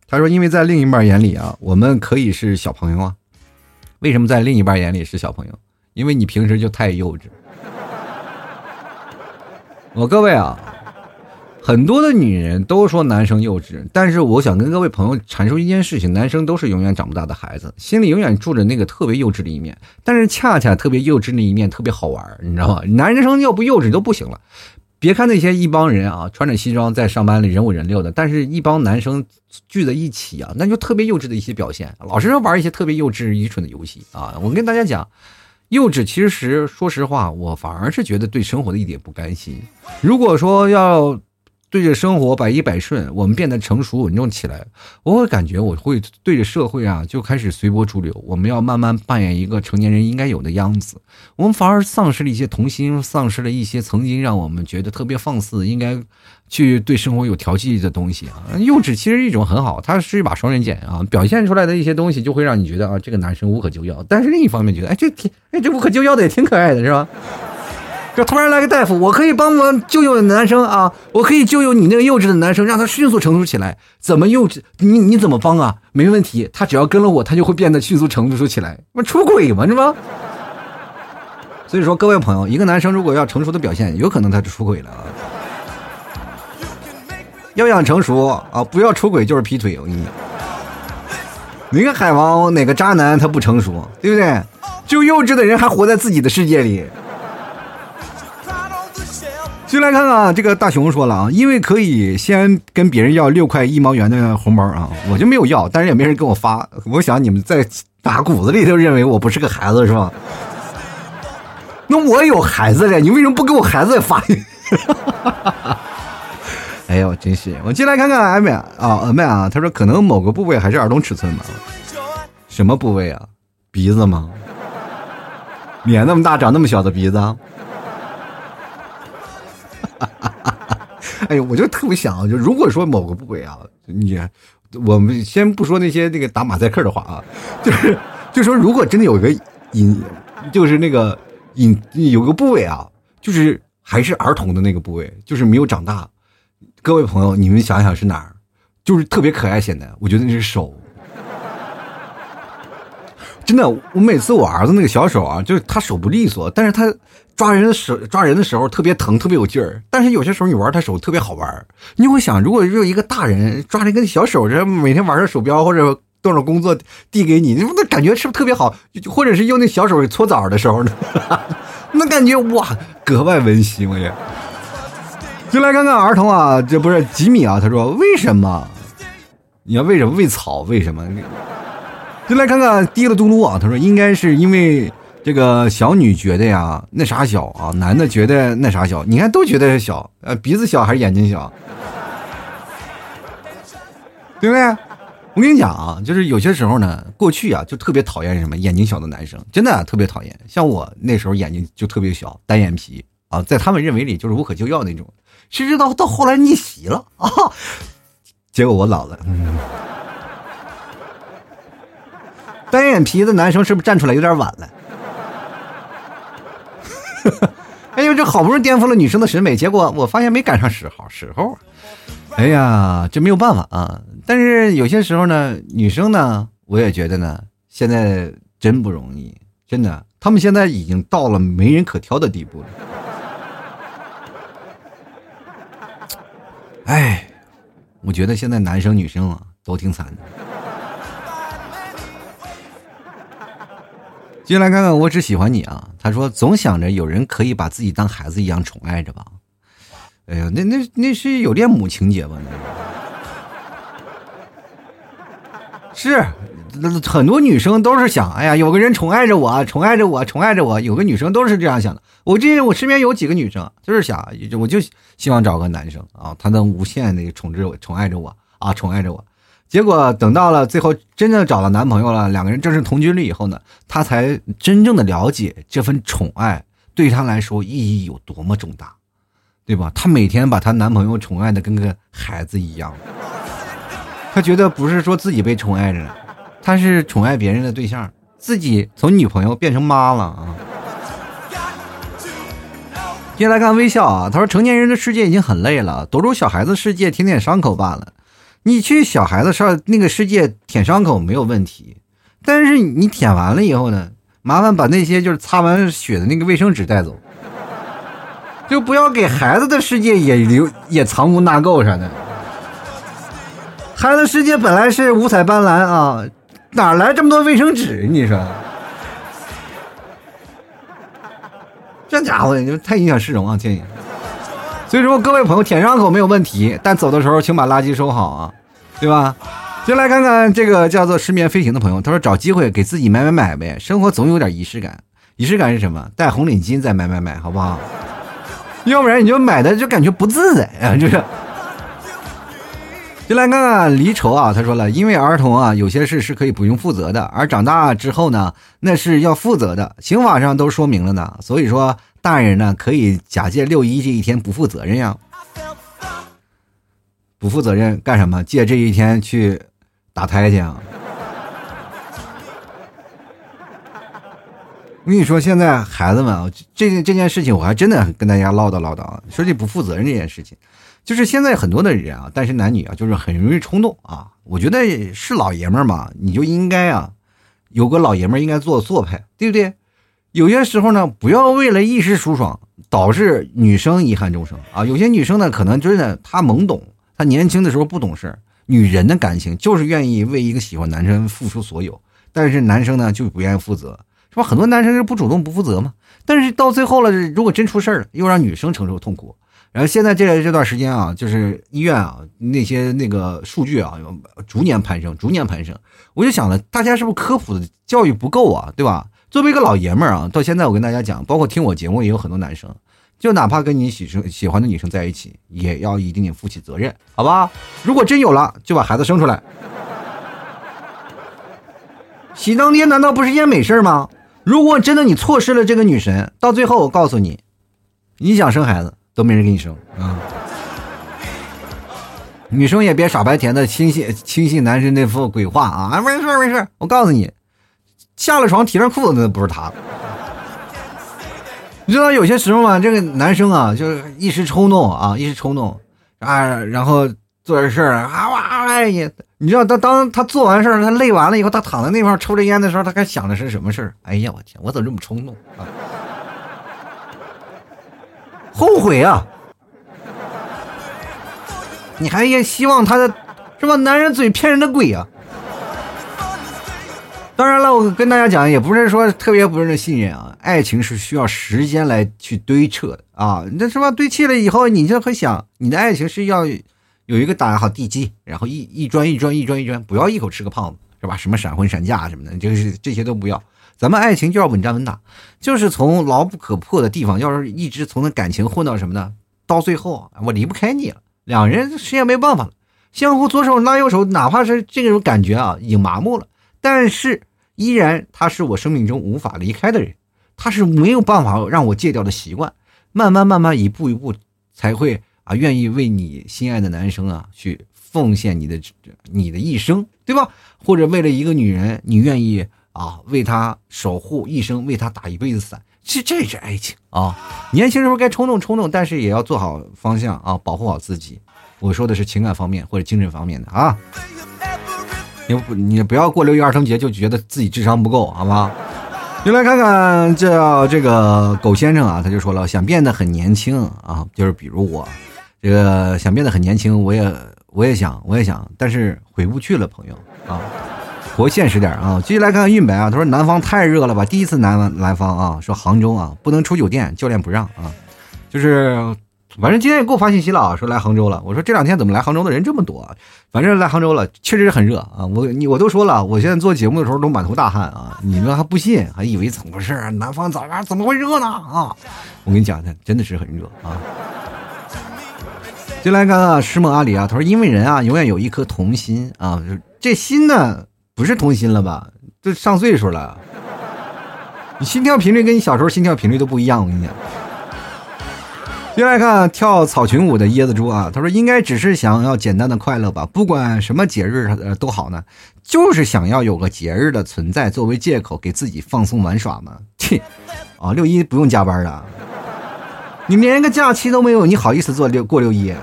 他说：“因为在另一半眼里啊，我们可以是小朋友啊。为什么在另一半眼里是小朋友？因为你平时就太幼稚。我各位啊，很多的女人都说男生幼稚，但是我想跟各位朋友阐述一件事情：男生都是永远长不大的孩子，心里永远住着那个特别幼稚的一面。但是恰恰特别幼稚那一面特别好玩，你知道吗？男生要不幼稚都不行了。”别看那些一帮人啊，穿着西装在上班里人五人六的，但是一帮男生聚在一起啊，那就特别幼稚的一些表现，老是玩一些特别幼稚愚蠢的游戏啊。我跟大家讲，幼稚其实说实话，我反而是觉得对生活的一点不甘心。如果说要。对着生活百依百顺，我们变得成熟稳重起来，我会感觉我会对着社会啊就开始随波逐流。我们要慢慢扮演一个成年人应该有的样子，我们反而丧失了一些童心，丧失了一些曾经让我们觉得特别放肆、应该去对生活有调剂的东西啊。幼稚其实一种很好，它是一把双刃剑啊，表现出来的一些东西就会让你觉得啊，这个男生无可救药。但是另一方面觉得，哎，这挺，哎，这无可救药的也挺可爱的，是吧？突然来个大夫，我可以帮我救救男生啊，我可以救救你那个幼稚的男生，让他迅速成熟起来。怎么幼稚？你你怎么帮啊？没问题，他只要跟了我，他就会变得迅速成熟起来。我出轨吗？是吧？所以说，各位朋友，一个男生如果要成熟的表现，有可能他就出轨了啊。要想成熟啊，不要出轨就是劈腿。我跟你讲，哪个海王，哪个渣男他不成熟，对不对？就幼稚的人还活在自己的世界里。进来看看啊这个大熊说了啊，因为可以先跟别人要六块一毛元的红包啊，我就没有要，但是也没人给我发。我想你们在打骨子里头认为我不是个孩子是吧？那我有孩子了，你为什么不给我孩子发？哎呦，真是！我进来看看阿妹啊，阿妹啊，他说可能某个部位还是儿童尺寸吧？什么部位啊？鼻子吗？脸那么大，长那么小的鼻子？哎呦，我就特别想，就如果说某个部位啊，你我们先不说那些那个打马赛克的话啊，就是就说如果真的有一个隐，就是那个隐有个部位啊，就是还是儿童的那个部位，就是没有长大。各位朋友，你们想想是哪儿？就是特别可爱显得，我觉得那是手。真的，我每次我儿子那个小手啊，就是他手不利索，但是他抓人的手抓人的时候特别疼，特别有劲儿。但是有些时候你玩他手特别好玩，你会想，如果有一个大人抓着一个小手，这每天玩着手表或者动着工作递给你，那感觉是不是特别好？或者是用那小手搓澡的时候呢，那感觉哇，格外温馨，我也。就来看看儿童啊，这不是吉米啊？他说：“为什么？你要为什么喂草？为什么？”就来看看滴了嘟噜啊！他说：“应该是因为这个小女觉得呀，那啥小啊，男的觉得那啥小。你看都觉得小，呃，鼻子小还是眼睛小？对不对？我跟你讲啊，就是有些时候呢，过去啊，就特别讨厌什么眼睛小的男生，真的特别讨厌。像我那时候眼睛就特别小，单眼皮啊，在他们认为里就是无可救药那种。”谁知道到后来逆袭了啊！结果我老了。单眼皮的男生是不是站出来有点晚了？哎呦，这好不容易颠覆了女生的审美，结果我发现没赶上时候时候。哎呀，这没有办法啊！但是有些时候呢，女生呢，我也觉得呢，现在真不容易，真的，他们现在已经到了没人可挑的地步了。哎，我觉得现在男生女生啊都挺惨的。进来看看，我只喜欢你啊！他说总想着有人可以把自己当孩子一样宠爱着吧。哎呀，那那那是有恋母情节吧？是。那很多女生都是想，哎呀，有个人宠爱着我，宠爱着我，宠爱着我。有个女生都是这样想的。我这我身边有几个女生，就是想，我就希望找个男生啊，他能无限的宠着我，宠爱着我啊，宠爱着我。结果等到了最后，真正找到男朋友了，两个人正式同居了以后呢，她才真正的了解这份宠爱对她来说意义有多么重大，对吧？她每天把她男朋友宠爱的跟个孩子一样，她觉得不是说自己被宠爱着。她是宠爱别人的对象，自己从女朋友变成妈了啊！接下来看微笑啊，他说：“成年人的世界已经很累了，躲入小孩子世界舔舔伤口罢了。你去小孩子上那个世界舔伤口没有问题，但是你舔完了以后呢，麻烦把那些就是擦完血的那个卫生纸带走，就不要给孩子的世界也留也藏污纳垢啥的。孩子世界本来是五彩斑斓啊。”哪来这么多卫生纸？你说，这家伙就太影响市容啊！建议。所以说，各位朋友舔伤口没有问题，但走的时候请把垃圾收好啊，对吧？就来看看这个叫做失眠飞行的朋友，他说找机会给自己买买买呗，生活总有点仪式感。仪式感是什么？戴红领巾再买买买，好不好？要不然你就买的就感觉不自在啊，就是。就来看看离愁啊，他说了，因为儿童啊，有些事是可以不用负责的，而长大之后呢，那是要负责的，刑法上都说明了呢。所以说，大人呢可以假借六一这一天不负责任呀，不负责任干什么？借这一天去打胎去啊？我跟你说，现在孩子们啊，这这件事情我还真的跟大家唠叨唠叨啊，说这不负责任这件事情，就是现在很多的人啊，单身男女啊，就是很容易冲动啊。我觉得是老爷们儿嘛，你就应该啊，有个老爷们儿应该做做派，对不对？有些时候呢，不要为了一时舒爽，导致女生遗憾终生啊。有些女生呢，可能真的她懵懂，她年轻的时候不懂事儿。女人的感情就是愿意为一个喜欢男生付出所有，但是男生呢就不愿意负责。是吧？很多男生是不主动不负责嘛。但是到最后了，如果真出事儿了，又让女生承受痛苦。然后现在这这段时间啊，就是医院啊那些那个数据啊，逐年攀升，逐年攀升。我就想了，大家是不是科普的教育不够啊？对吧？作为一个老爷们儿啊，到现在我跟大家讲，包括听我节目也有很多男生，就哪怕跟你喜生喜欢的女生在一起，也要一定点负起责任，好吧？如果真有了，就把孩子生出来。喜当爹难道不是一件美事吗？如果真的你错失了这个女神，到最后我告诉你，你想生孩子都没人给你生啊！女生也别傻白甜的轻信轻信男生那副鬼话啊！没事没事，我告诉你，下了床提上裤子那不是他。你知道有些时候嘛，这个男生啊，就是一时冲动啊，一时冲动啊，然后做点事儿啊哇哎呀！你知道他当他做完事儿，他累完了以后，他躺在那块抽着烟的时候，他该想的是什么事儿？哎呀，我天，我怎么这么冲动啊？后悔啊！你还也希望他的是吧？男人嘴骗人的鬼啊！当然了，我跟大家讲，也不是说特别不是信任啊，爱情是需要时间来去堆砌的啊。那是吧？堆砌了以后，你就会想，你的爱情是要。有一个打好地基，然后一一砖一砖一砖一砖，不要一口吃个胖子，是吧？什么闪婚闪嫁什么的，就是这些都不要。咱们爱情就要稳扎稳打，就是从牢不可破的地方，要是一直从那感情混到什么呢？到最后我离不开你了，两人谁也没办法了，相互左手拉右手，哪怕是这种感觉啊，已经麻木了，但是依然他是我生命中无法离开的人，他是没有办法让我戒掉的习惯，慢慢慢慢一步一步才会。啊，愿意为你心爱的男生啊去奉献你的你的一生，对吧？或者为了一个女人，你愿意啊为她守护一生，为她打一辈子伞，这这是爱情啊！年轻时候该冲动冲动，但是也要做好方向啊，保护好自己。我说的是情感方面或者精神方面的啊。你你不要过六一儿童节就觉得自己智商不够，好吗？就来看看这这个狗先生啊，他就说了，想变得很年轻啊，就是比如我。这个想变得很年轻，我也我也想，我也想，但是回不去了，朋友啊，活现实点啊！继续来看看运白啊，他说南方太热了吧？第一次南南方啊，说杭州啊不能出酒店，教练不让啊，就是反正今天也给我发信息了啊，说来杭州了。我说这两天怎么来杭州的人这么多？反正来杭州了，确实是很热啊！我你我都说了，我现在做节目的时候都满头大汗啊，你们还不信，还以为怎么回事？南方咋怎么会热呢？啊，我跟你讲，它真的是很热啊。就来看看石梦阿里啊，他说：“因为人啊，永远有一颗童心啊，这心呢，不是童心了吧？这上岁数了，你心跳频率跟你小时候心跳频率都不一样。我跟你讲。”就来看跳草裙舞的椰子猪啊，他说：“应该只是想要简单的快乐吧，不管什么节日呃都好呢，就是想要有个节日的存在作为借口，给自己放松玩耍嘛。切，啊，六一不用加班了。”你连个假期都没有，你好意思做六过六一？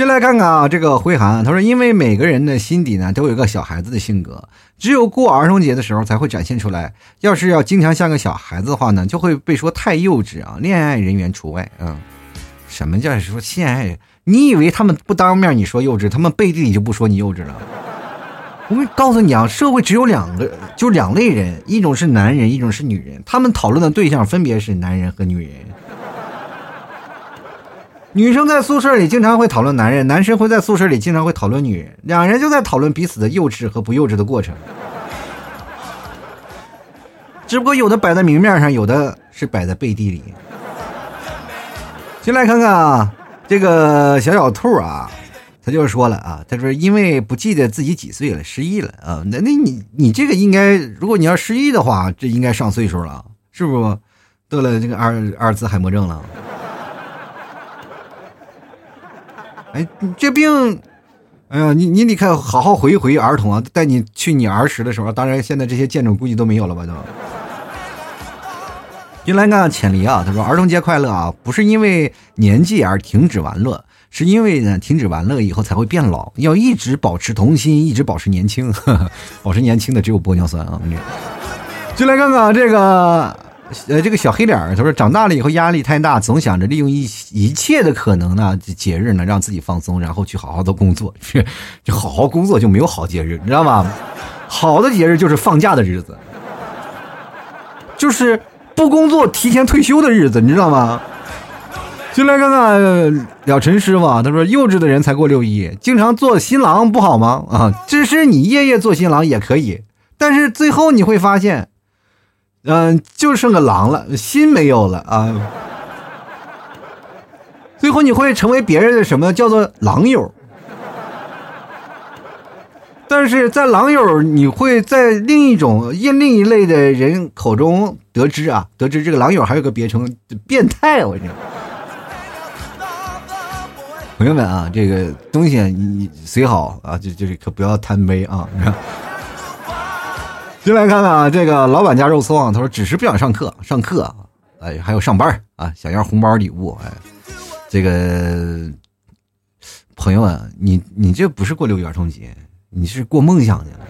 进来看看啊，这个辉寒他说，因为每个人的心底呢都有一个小孩子的性格，只有过儿童节的时候才会展现出来。要是要经常像个小孩子的话呢，就会被说太幼稚啊。恋爱人员除外嗯，什么叫说恋爱？你以为他们不当面你说幼稚，他们背地里就不说你幼稚了？我告诉你啊，社会只有两个，就两类人，一种是男人，一种是女人。他们讨论的对象分别是男人和女人。女生在宿舍里经常会讨论男人，男生会在宿舍里经常会讨论女人，两人就在讨论彼此的幼稚和不幼稚的过程。只不过有的摆在明面上，有的是摆在背地里。先来看看啊，这个小小兔啊。他就说了啊，他说因为不记得自己几岁了，失忆了啊。那那你你这个应该，如果你要失忆的话，这应该上岁数了，是不是？得了这个阿尔阿尔兹海默症了。哎，这病哎呀，你你得看好好回忆回忆儿童啊，带你去你儿时的时候。当然，现在这些建筑估计都没有了吧？都。进来看浅离啊，他说：“儿童节快乐啊，不是因为年纪而停止玩乐，是因为呢停止玩乐以后才会变老，要一直保持童心，一直保持年轻。保持年轻的只有玻尿酸啊。”进来看看这个，呃，这个小黑脸儿他说：“长大了以后压力太大，总想着利用一一切的可能呢节日呢让自己放松，然后去好好的工作。就好好工作就没有好节日，你知道吗？好的节日就是放假的日子，就是。”不工作提前退休的日子，你知道吗？进来看看了陈师傅，他说：“幼稚的人才过六一，经常做新郎不好吗？啊，只是你夜夜做新郎也可以，但是最后你会发现，嗯，就剩个狼了，心没有了啊。最后你会成为别人的什么叫做狼友？”但是在狼友，你会在另一种、另另一类的人口中得知啊，得知这个狼友还有个别称“变态”。我讲，朋友们啊，这个东西你随好啊，就就是可不要贪杯啊。进来看看啊，这个老板家肉松啊，他说只是不想上课，上课哎，还有上班啊，想要红包礼物哎，这个朋友们，你你这不是过六一儿童节。你是过梦想去了。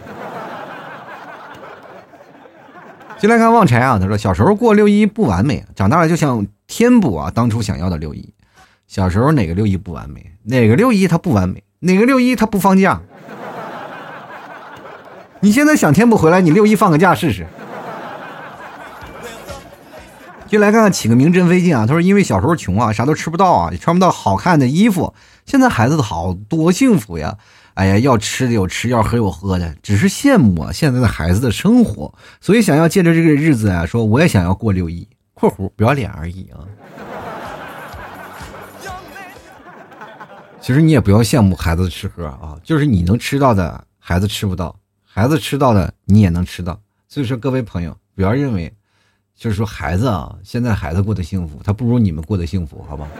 进来看旺财啊，他说小时候过六一不完美，长大了就想填补啊当初想要的六一。小时候哪个六一不完美？哪个六一它不完美？哪个六一它不放假？你现在想填补回来，你六一放个假试试。就来看看起个名真费劲啊，他说因为小时候穷啊，啥都吃不到啊，也穿不到好看的衣服。现在孩子好多幸福呀。哎呀，要吃的有吃，要喝有喝的，只是羡慕啊现在的孩子的生活，所以想要借着这个日子啊，说我也想要过六一（括弧不要脸而已啊）。其实你也不要羡慕孩子吃喝啊，就是你能吃到的，孩子吃不到；孩子吃到的，你也能吃到。所以说，各位朋友，不要认为，就是说孩子啊，现在孩子过得幸福，他不如你们过得幸福，好吧？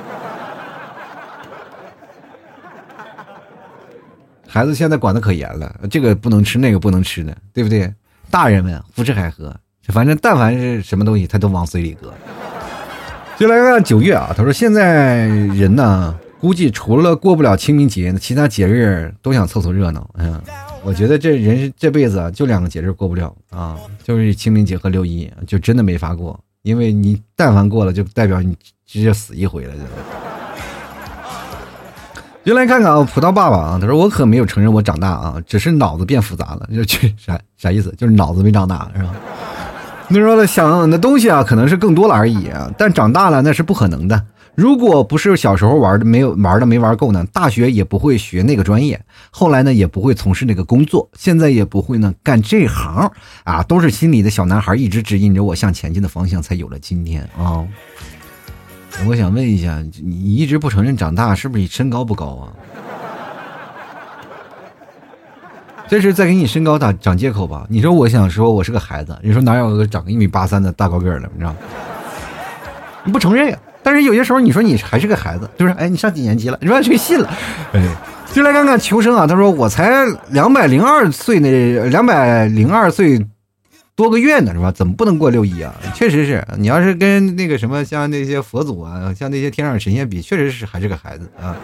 孩子现在管的可严了，这个不能吃，那个不能吃的，对不对？大人们胡吃海喝，反正但凡是什么东西，他都往嘴里搁。就来看九月啊，他说现在人呢，估计除了过不了清明节，其他节日都想凑凑热闹。嗯，我觉得这人这辈子就两个节日过不了啊，就是清明节和六一，就真的没法过，因为你但凡过了，就代表你直接死一回了，就。就来看看啊，葡萄爸爸啊，他说我可没有承认我长大啊，只是脑子变复杂了。就去啥啥意思？就是脑子没长大是吧？那说的想的东西啊，可能是更多了而已啊，但长大了那是不可能的。如果不是小时候玩的没有玩的没玩够呢，大学也不会学那个专业，后来呢也不会从事那个工作，现在也不会呢干这行啊，都是心里的小男孩一直指引着我向前进的方向，才有了今天啊。我想问一下，你一直不承认长大，是不是你身高不高啊？这是在给你身高打长借口吧？你说我想说我是个孩子，你说哪有个长一米八三的大高个儿的？你知道？你不承认呀？但是有些时候你说你还是个孩子，就是哎，你上几年级了？你说谁信了？哎，就来看看求生啊！他说我才两百零二岁呢两百零二岁。多个月呢是吧？怎么不能过六一啊？确实是你要是跟那个什么像那些佛祖啊，像那些天上神仙比，确实是还是个孩子啊。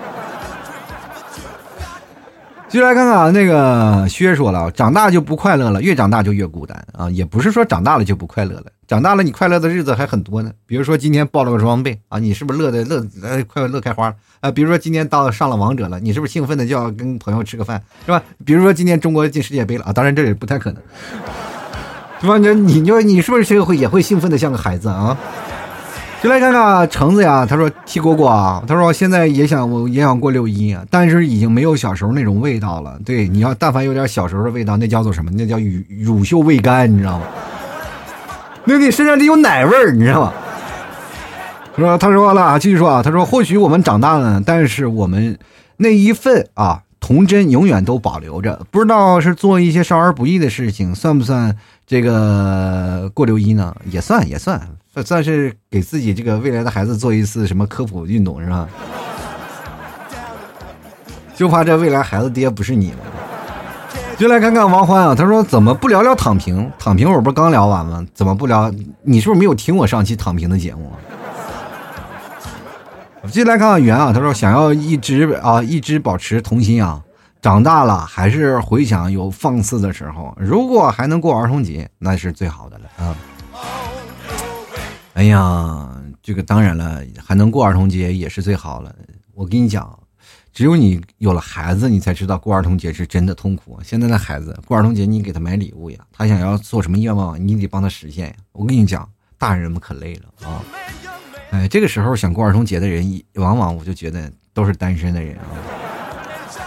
就来看看啊，那个薛说了，长大就不快乐了，越长大就越孤单啊。也不是说长大了就不快乐了，长大了你快乐的日子还很多呢。比如说今天报了个装备啊，你是不是乐的乐呃快乐开花啊？比如说今天到上了王者了，你是不是兴奋的就要跟朋友吃个饭是吧？比如说今天中国进世界杯了啊，当然这也不太可能。对吧？你你你说你是不是会也会兴奋的像个孩子啊？就来看看橙子呀，他说替果果啊，他说现在也想我也想过六一，但是已经没有小时候那种味道了。对，你要但凡有点小时候的味道，那叫做什么？那叫乳乳臭未干，你知道吗？那你身上得有奶味儿，你知道吗？说他说了，继续说啊，他说或许我们长大了，但是我们那一份啊童真永远都保留着。不知道是做一些少儿不宜的事情，算不算？这个过六一呢，也算也算，算是给自己这个未来的孩子做一次什么科普运动是吧？就怕这未来孩子爹不是你了。就来看看王欢啊，他说怎么不聊聊躺平？躺平我不是刚聊完吗？怎么不聊？你是不是没有听我上期躺平的节目？继续来看看圆啊，他说想要一直啊一直保持童心啊，长大了还是回想有放肆的时候，如果还能过儿童节，那是最好的了啊。哎呀，这个当然了，还能过儿童节也是最好了。我跟你讲。只有你有了孩子，你才知道过儿童节是真的痛苦。现在的孩子过儿童节，你给他买礼物呀，他想要做什么愿望，你得帮他实现呀。我跟你讲，大人们可累了啊！哎，这个时候想过儿童节的人，往往我就觉得都是单身的人啊。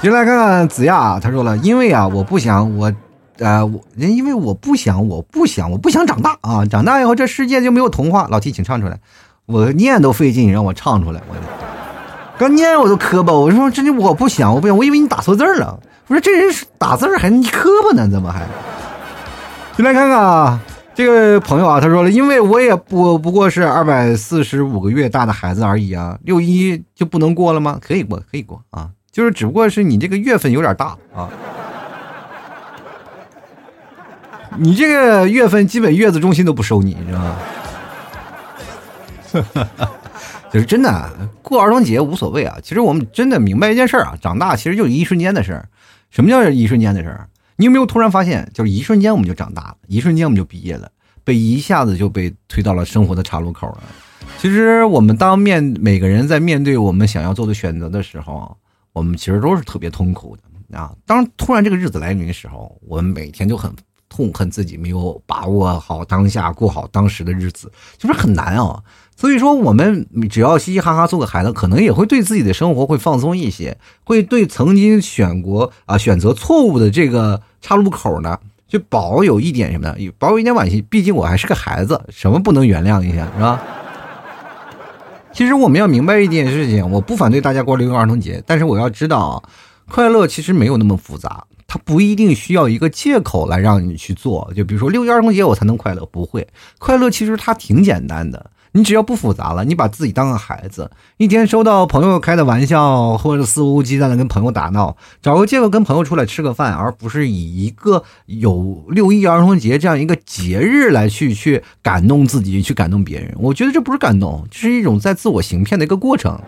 进来看看子亚，他说了，因为啊，我不想我，呃，我因为我不想，我不想，我不想长大啊！长大以后这世界就没有童话。老 T，请唱出来，我念都费劲，让我唱出来，我。刚念我都磕巴，我说真的我不想，我不想，我以为你打错字了。我说这人打字还磕巴呢，怎么还？就来看看啊，这个朋友啊，他说了，因为我也不不过是二百四十五个月大的孩子而已啊，六一就不能过了吗？可以过，可以过啊，就是只不过是你这个月份有点大啊，你这个月份基本月子中心都不收你，你知道吗？哈 哈就是真的过儿童节无所谓啊，其实我们真的明白一件事儿啊，长大其实就是一瞬间的事儿。什么叫一瞬间的事儿？你有没有突然发现，就是一瞬间我们就长大了，一瞬间我们就毕业了，被一下子就被推到了生活的岔路口了。其实我们当面每个人在面对我们想要做的选择的时候，我们其实都是特别痛苦的啊。当突然这个日子来临的时候，我们每天就很痛恨自己没有把握好当下，过好当时的日子，就是很难啊。所以说，我们只要嘻嘻哈哈做个孩子，可能也会对自己的生活会放松一些，会对曾经选过啊选择错误的这个岔路口呢，就保有一点什么呢？保有一点惋惜。毕竟我还是个孩子，什么不能原谅一下，是吧？其实我们要明白一件事情，我不反对大家过六一儿童节，但是我要知道啊，快乐其实没有那么复杂，它不一定需要一个借口来让你去做。就比如说六一儿童节我才能快乐，不会，快乐其实它挺简单的。你只要不复杂了，你把自己当个孩子，一天收到朋友开的玩笑，或者肆无忌惮的跟朋友打闹，找个借口跟朋友出来吃个饭，而不是以一个有六一儿童节这样一个节日来去去感动自己，去感动别人。我觉得这不是感动，这是一种在自我行骗的一个过程，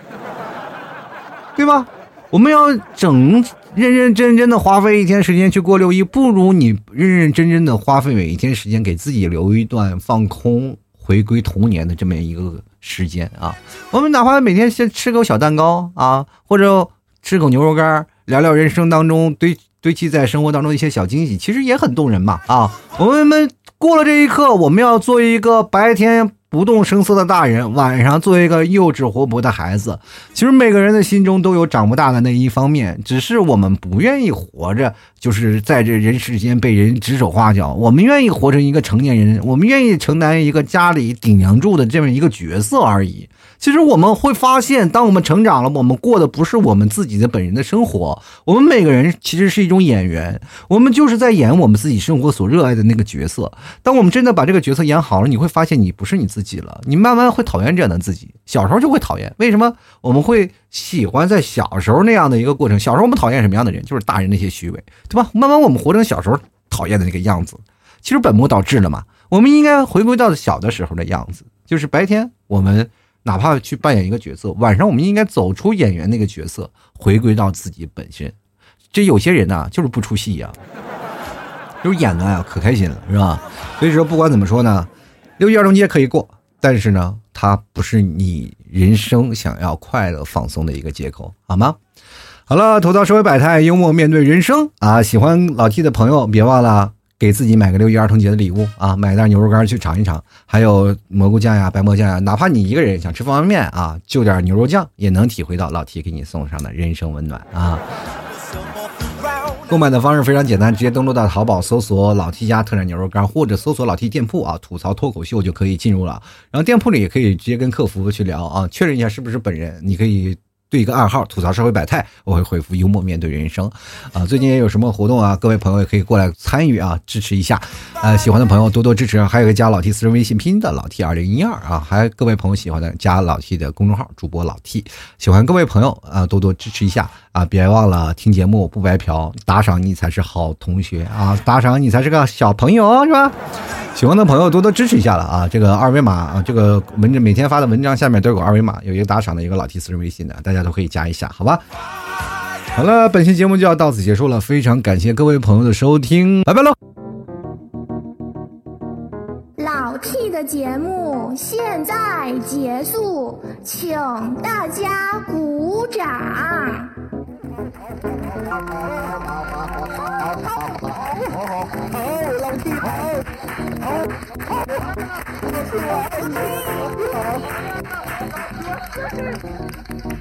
对吧？我们要整认认真真的花费一天时间去过六一，不如你认认真真的花费每一天时间给自己留一段放空。回归童年的这么一个时间啊，我们哪怕每天先吃口小蛋糕啊，或者吃口牛肉干，聊聊人生当中堆堆积在生活当中一些小惊喜，其实也很动人嘛啊！我们过了这一刻，我们要做一个白天。不动声色的大人，晚上做一个幼稚活泼的孩子。其实每个人的心中都有长不大的那一方面，只是我们不愿意活着，就是在这人世间被人指手画脚。我们愿意活成一个成年人，我们愿意承担一个家里顶梁柱的这么一个角色而已。其实我们会发现，当我们成长了，我们过的不是我们自己的本人的生活。我们每个人其实是一种演员，我们就是在演我们自己生活所热爱的那个角色。当我们真的把这个角色演好了，你会发现你不是你自己了，你慢慢会讨厌这样的自己。小时候就会讨厌，为什么我们会喜欢在小时候那样的一个过程？小时候我们讨厌什么样的人？就是大人那些虚伪，对吧？慢慢我们活成小时候讨厌的那个样子，其实本末倒置了嘛。我们应该回归到小的时候的样子，就是白天我们。哪怕去扮演一个角色，晚上我们应该走出演员那个角色，回归到自己本身。这有些人呢，就是不出戏呀，就是演的呀，可开心了，是吧？所以说，不管怎么说呢，六一儿童节可以过，但是呢，它不是你人生想要快乐放松的一个借口，好吗？好了，吐槽社会百态，幽默面对人生啊！喜欢老 T 的朋友，别忘了。给自己买个六一儿童节的礼物啊，买袋牛肉干去尝一尝，还有蘑菇酱呀、白馍酱呀，哪怕你一个人想吃方便面啊，就点牛肉酱也能体会到老 T 给你送上的人生温暖啊。购买的方式非常简单，直接登录到淘宝搜索“老 T 家特产牛肉干”，或者搜索“老 T 店铺”啊，吐槽脱口秀就可以进入了。然后店铺里也可以直接跟客服去聊啊，确认一下是不是本人，你可以。对一个暗号，吐槽社会百态，我会回复幽默面对人生。啊，最近也有什么活动啊？各位朋友也可以过来参与啊，支持一下。呃，喜欢的朋友多多支持。还有个加老 T 私人微信拼的老 T 二零一二啊，还有各位朋友喜欢的加老 T 的公众号主播老 T。喜欢各位朋友啊，多多支持一下啊！别忘了听节目不白嫖，打赏你才是好同学啊！打赏你才是个小朋友是吧？喜欢的朋友多多支持一下了啊！这个二维码啊，这个文每天发的文章下面都有个二维码，有一个打赏的一个老 T 私人微信的，大家都可以加一下，好吧？好了，本期节目就要到此结束了，非常感谢各位朋友的收听，拜拜喽！老 T 的节目现在结束，请大家鼓掌。好，